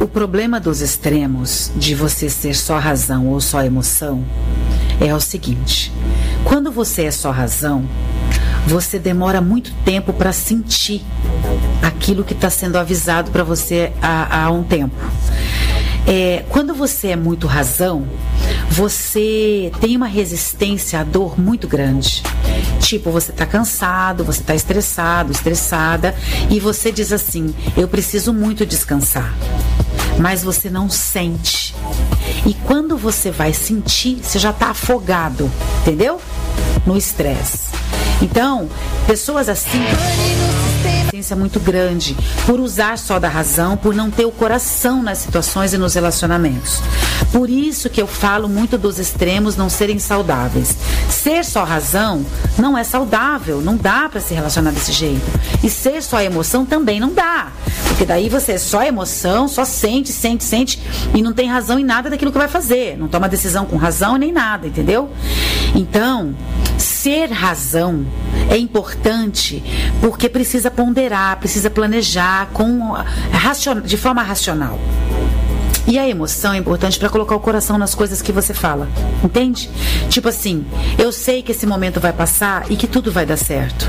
O problema dos extremos de você ser só razão ou só emoção é o seguinte: quando você é só razão, você demora muito tempo para sentir aquilo que está sendo avisado para você há, há, um tempo. É, quando você é muito razão, você tem uma resistência à dor muito grande. Tipo, você está cansado, você está estressado, estressada, e você diz assim: Eu preciso muito descansar. Mas você não sente. E quando você vai sentir, você já está afogado, entendeu? No estresse. Então, pessoas assim resistência muito grande por usar só da razão, por não ter o coração nas situações e nos relacionamentos. Por isso que eu falo muito dos extremos não serem saudáveis. Ser só razão não é saudável, não dá para se relacionar desse jeito. E ser só emoção também não dá. Porque daí você é só emoção, só sente, sente, sente e não tem razão em nada daquilo que vai fazer. Não toma decisão com razão nem nada, entendeu? Então, ser razão é importante porque precisa ponderar, precisa planejar com, de forma racional. E a emoção é importante para colocar o coração nas coisas que você fala, entende? Tipo assim, eu sei que esse momento vai passar e que tudo vai dar certo.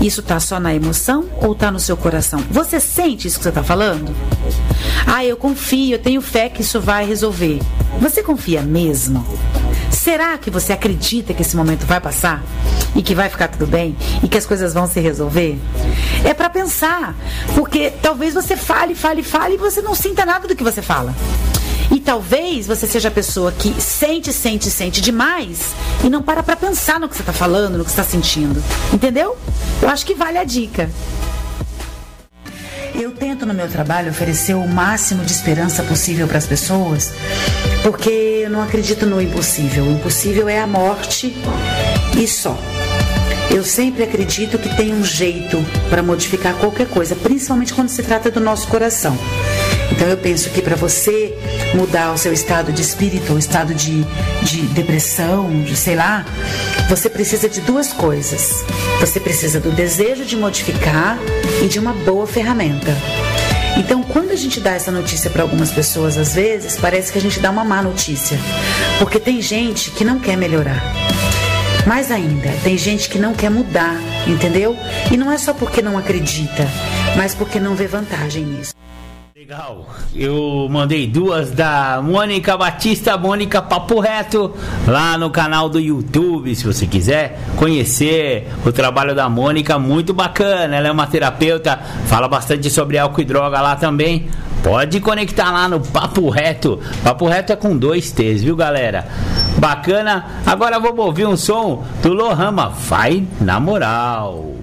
Isso tá só na emoção ou tá no seu coração? Você sente isso que você tá falando? Ah, eu confio, eu tenho fé que isso vai resolver. Você confia mesmo? Será que você acredita que esse momento vai passar? E que vai ficar tudo bem? E que as coisas vão se resolver? É para pensar. Porque talvez você fale, fale, fale e você não sinta nada do que você fala. E talvez você seja a pessoa que sente, sente, sente demais e não para para pensar no que você está falando, no que está sentindo. Entendeu? Eu acho que vale a dica. Eu tento no meu trabalho oferecer o máximo de esperança possível para as pessoas, porque eu não acredito no impossível. O impossível é a morte e só. Eu sempre acredito que tem um jeito para modificar qualquer coisa, principalmente quando se trata do nosso coração. Então eu penso que para você mudar o seu estado de espírito, o estado de, de depressão, de sei lá, você precisa de duas coisas. Você precisa do desejo de modificar e de uma boa ferramenta. Então, quando a gente dá essa notícia para algumas pessoas, às vezes, parece que a gente dá uma má notícia. Porque tem gente que não quer melhorar. Mais ainda, tem gente que não quer mudar, entendeu? E não é só porque não acredita, mas porque não vê vantagem nisso. Legal. Eu mandei duas da Mônica Batista, Mônica Papo Reto, lá no canal do YouTube, se você quiser conhecer o trabalho da Mônica, muito bacana. Ela é uma terapeuta, fala bastante sobre álcool e droga lá também. Pode conectar lá no Papo Reto. Papo Reto é com dois T's, viu, galera? Bacana. Agora vamos ouvir um som do Lohama. Vai na moral.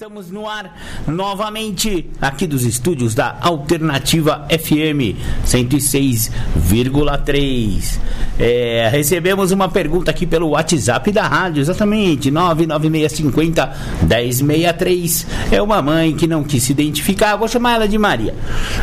Estamos no ar novamente aqui dos estúdios da Alternativa FM 106,3. É, recebemos uma pergunta aqui pelo WhatsApp da rádio, exatamente 99650 1063. É uma mãe que não quis se identificar, vou chamar ela de Maria.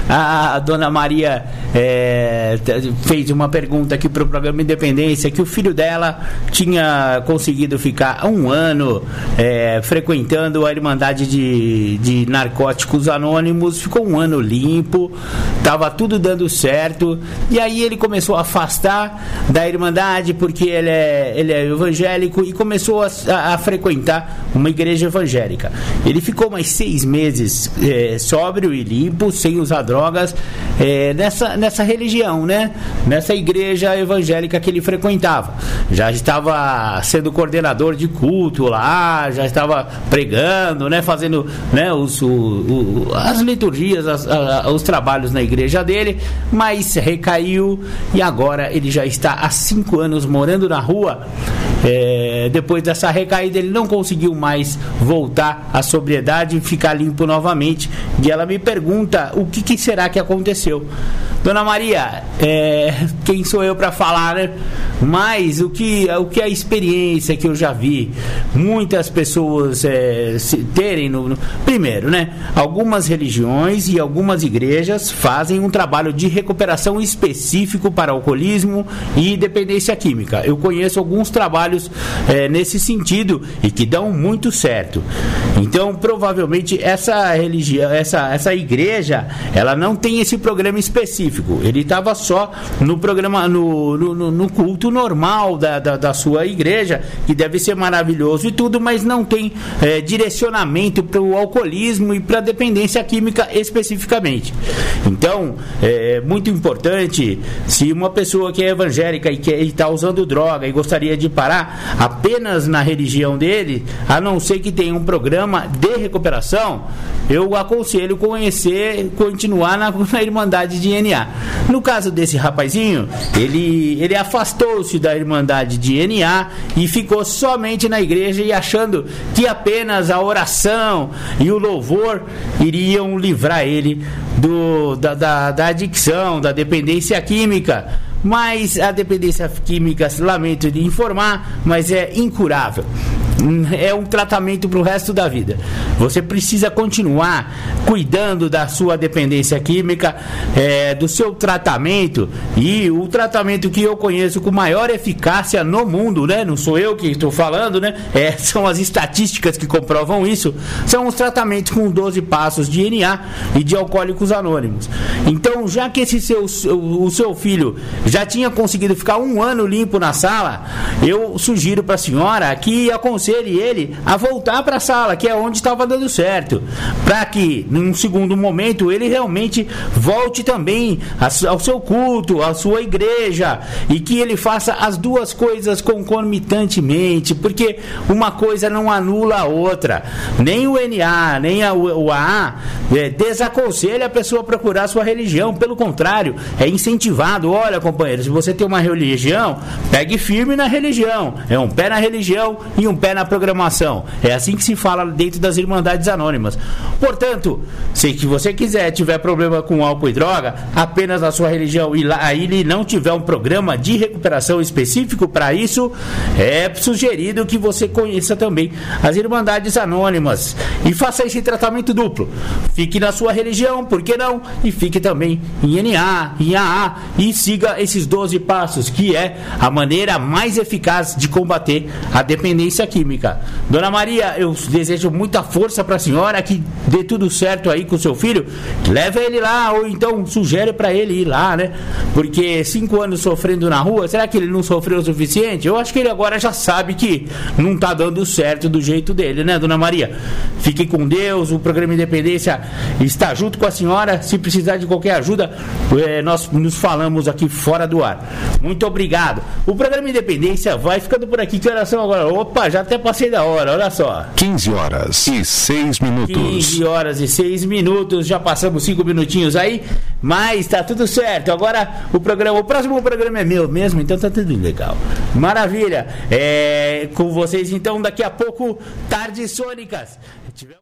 A dona Maria é, fez uma pergunta aqui para o programa Independência que o filho dela tinha conseguido ficar um ano é, frequentando a Irmandade de, de narcóticos anônimos, ficou um ano limpo, estava tudo dando certo, e aí ele começou a afastar da Irmandade porque ele é, ele é evangélico e começou a, a, a frequentar uma igreja evangélica. Ele ficou mais seis meses é, sóbrio e limpo, sem usar drogas, é, nessa, nessa religião, né? Nessa igreja evangélica que ele frequentava. Já estava sendo coordenador de culto lá, já estava pregando, né, fazendo né, os, o, o, as liturgias, as, a, os trabalhos na igreja dele, mas recaiu e agora ele já está há cinco anos morando na rua. É, depois dessa recaída, ele não conseguiu mais voltar à sobriedade e ficar limpo novamente. E ela me pergunta o que, que será que aconteceu. Dona Maria, é, quem sou eu para falar, né? Mas o que, o que a experiência que eu já vi, muitas pessoas é, terem no, no, primeiro, né? Algumas religiões e algumas igrejas fazem um trabalho de recuperação específico para alcoolismo e dependência química. Eu conheço alguns trabalhos é, nesse sentido e que dão muito certo. Então, provavelmente essa religião, essa, essa igreja, ela não tem esse programa específico. Ele estava só no programa, no, no, no culto normal da, da, da, sua igreja, que deve ser maravilhoso e tudo, mas não tem é, direcionamento para o alcoolismo e para a dependência química especificamente. Então, é muito importante, se uma pessoa que é evangélica e está usando droga e gostaria de parar apenas na religião dele, a não ser que tenha um programa de recuperação, eu aconselho conhecer, continuar na, (laughs) na Irmandade de NA. No caso desse rapazinho, ele, ele afastou-se da Irmandade de NA e ficou somente na igreja e achando que apenas a oração e o louvor iriam livrar ele do, da, da, da adicção, da dependência química. Mas a dependência química, lamento de informar, mas é incurável é um tratamento para o resto da vida. Você precisa continuar cuidando da sua dependência química, é, do seu tratamento e o tratamento que eu conheço com maior eficácia no mundo, né? Não sou eu que estou falando, né? É, (laughs) são as estatísticas que comprovam isso. São os tratamentos com 12 passos de NA e de alcoólicos anônimos. Então, já que esse seu, o seu filho já tinha conseguido ficar um ano limpo na sala, eu sugiro para a senhora que aconselhe aconselhe ele a voltar para a sala, que é onde estava dando certo, para que num segundo momento ele realmente volte também ao seu culto, à sua igreja e que ele faça as duas coisas concomitantemente, porque uma coisa não anula a outra. Nem o NA, nem a, o AA é, desaconselha a pessoa a procurar a sua religião, pelo contrário, é incentivado. Olha, companheiro, se você tem uma religião, pegue firme na religião. É um pé na religião e um pé na programação. É assim que se fala dentro das Irmandades Anônimas. Portanto, se que você quiser, tiver problema com álcool e droga, apenas na sua religião e lá ele não tiver um programa de recuperação específico para isso, é sugerido que você conheça também as Irmandades Anônimas e faça esse tratamento duplo. Fique na sua religião, por que não? E fique também em NA, em AA e siga esses 12 passos, que é a maneira mais eficaz de combater a dependência química Dona Maria, eu desejo muita força para a senhora, que dê tudo certo aí com seu filho. Leva ele lá, ou então sugere para ele ir lá, né? Porque cinco anos sofrendo na rua, será que ele não sofreu o suficiente? Eu acho que ele agora já sabe que não tá dando certo do jeito dele, né, Dona Maria? Fique com Deus, o programa Independência está junto com a senhora. Se precisar de qualquer ajuda, é, nós nos falamos aqui fora do ar. Muito obrigado. O programa Independência vai ficando por aqui. Que horas são agora? Opa, já até passei da hora, olha só. 15 horas e 6 minutos. 15 horas e 6 minutos, já passamos 5 minutinhos aí, mas tá tudo certo. Agora o programa, o próximo programa é meu mesmo, então tá tudo legal. Maravilha. É, com vocês então daqui a pouco, Tardes Sônicas. Tivemos...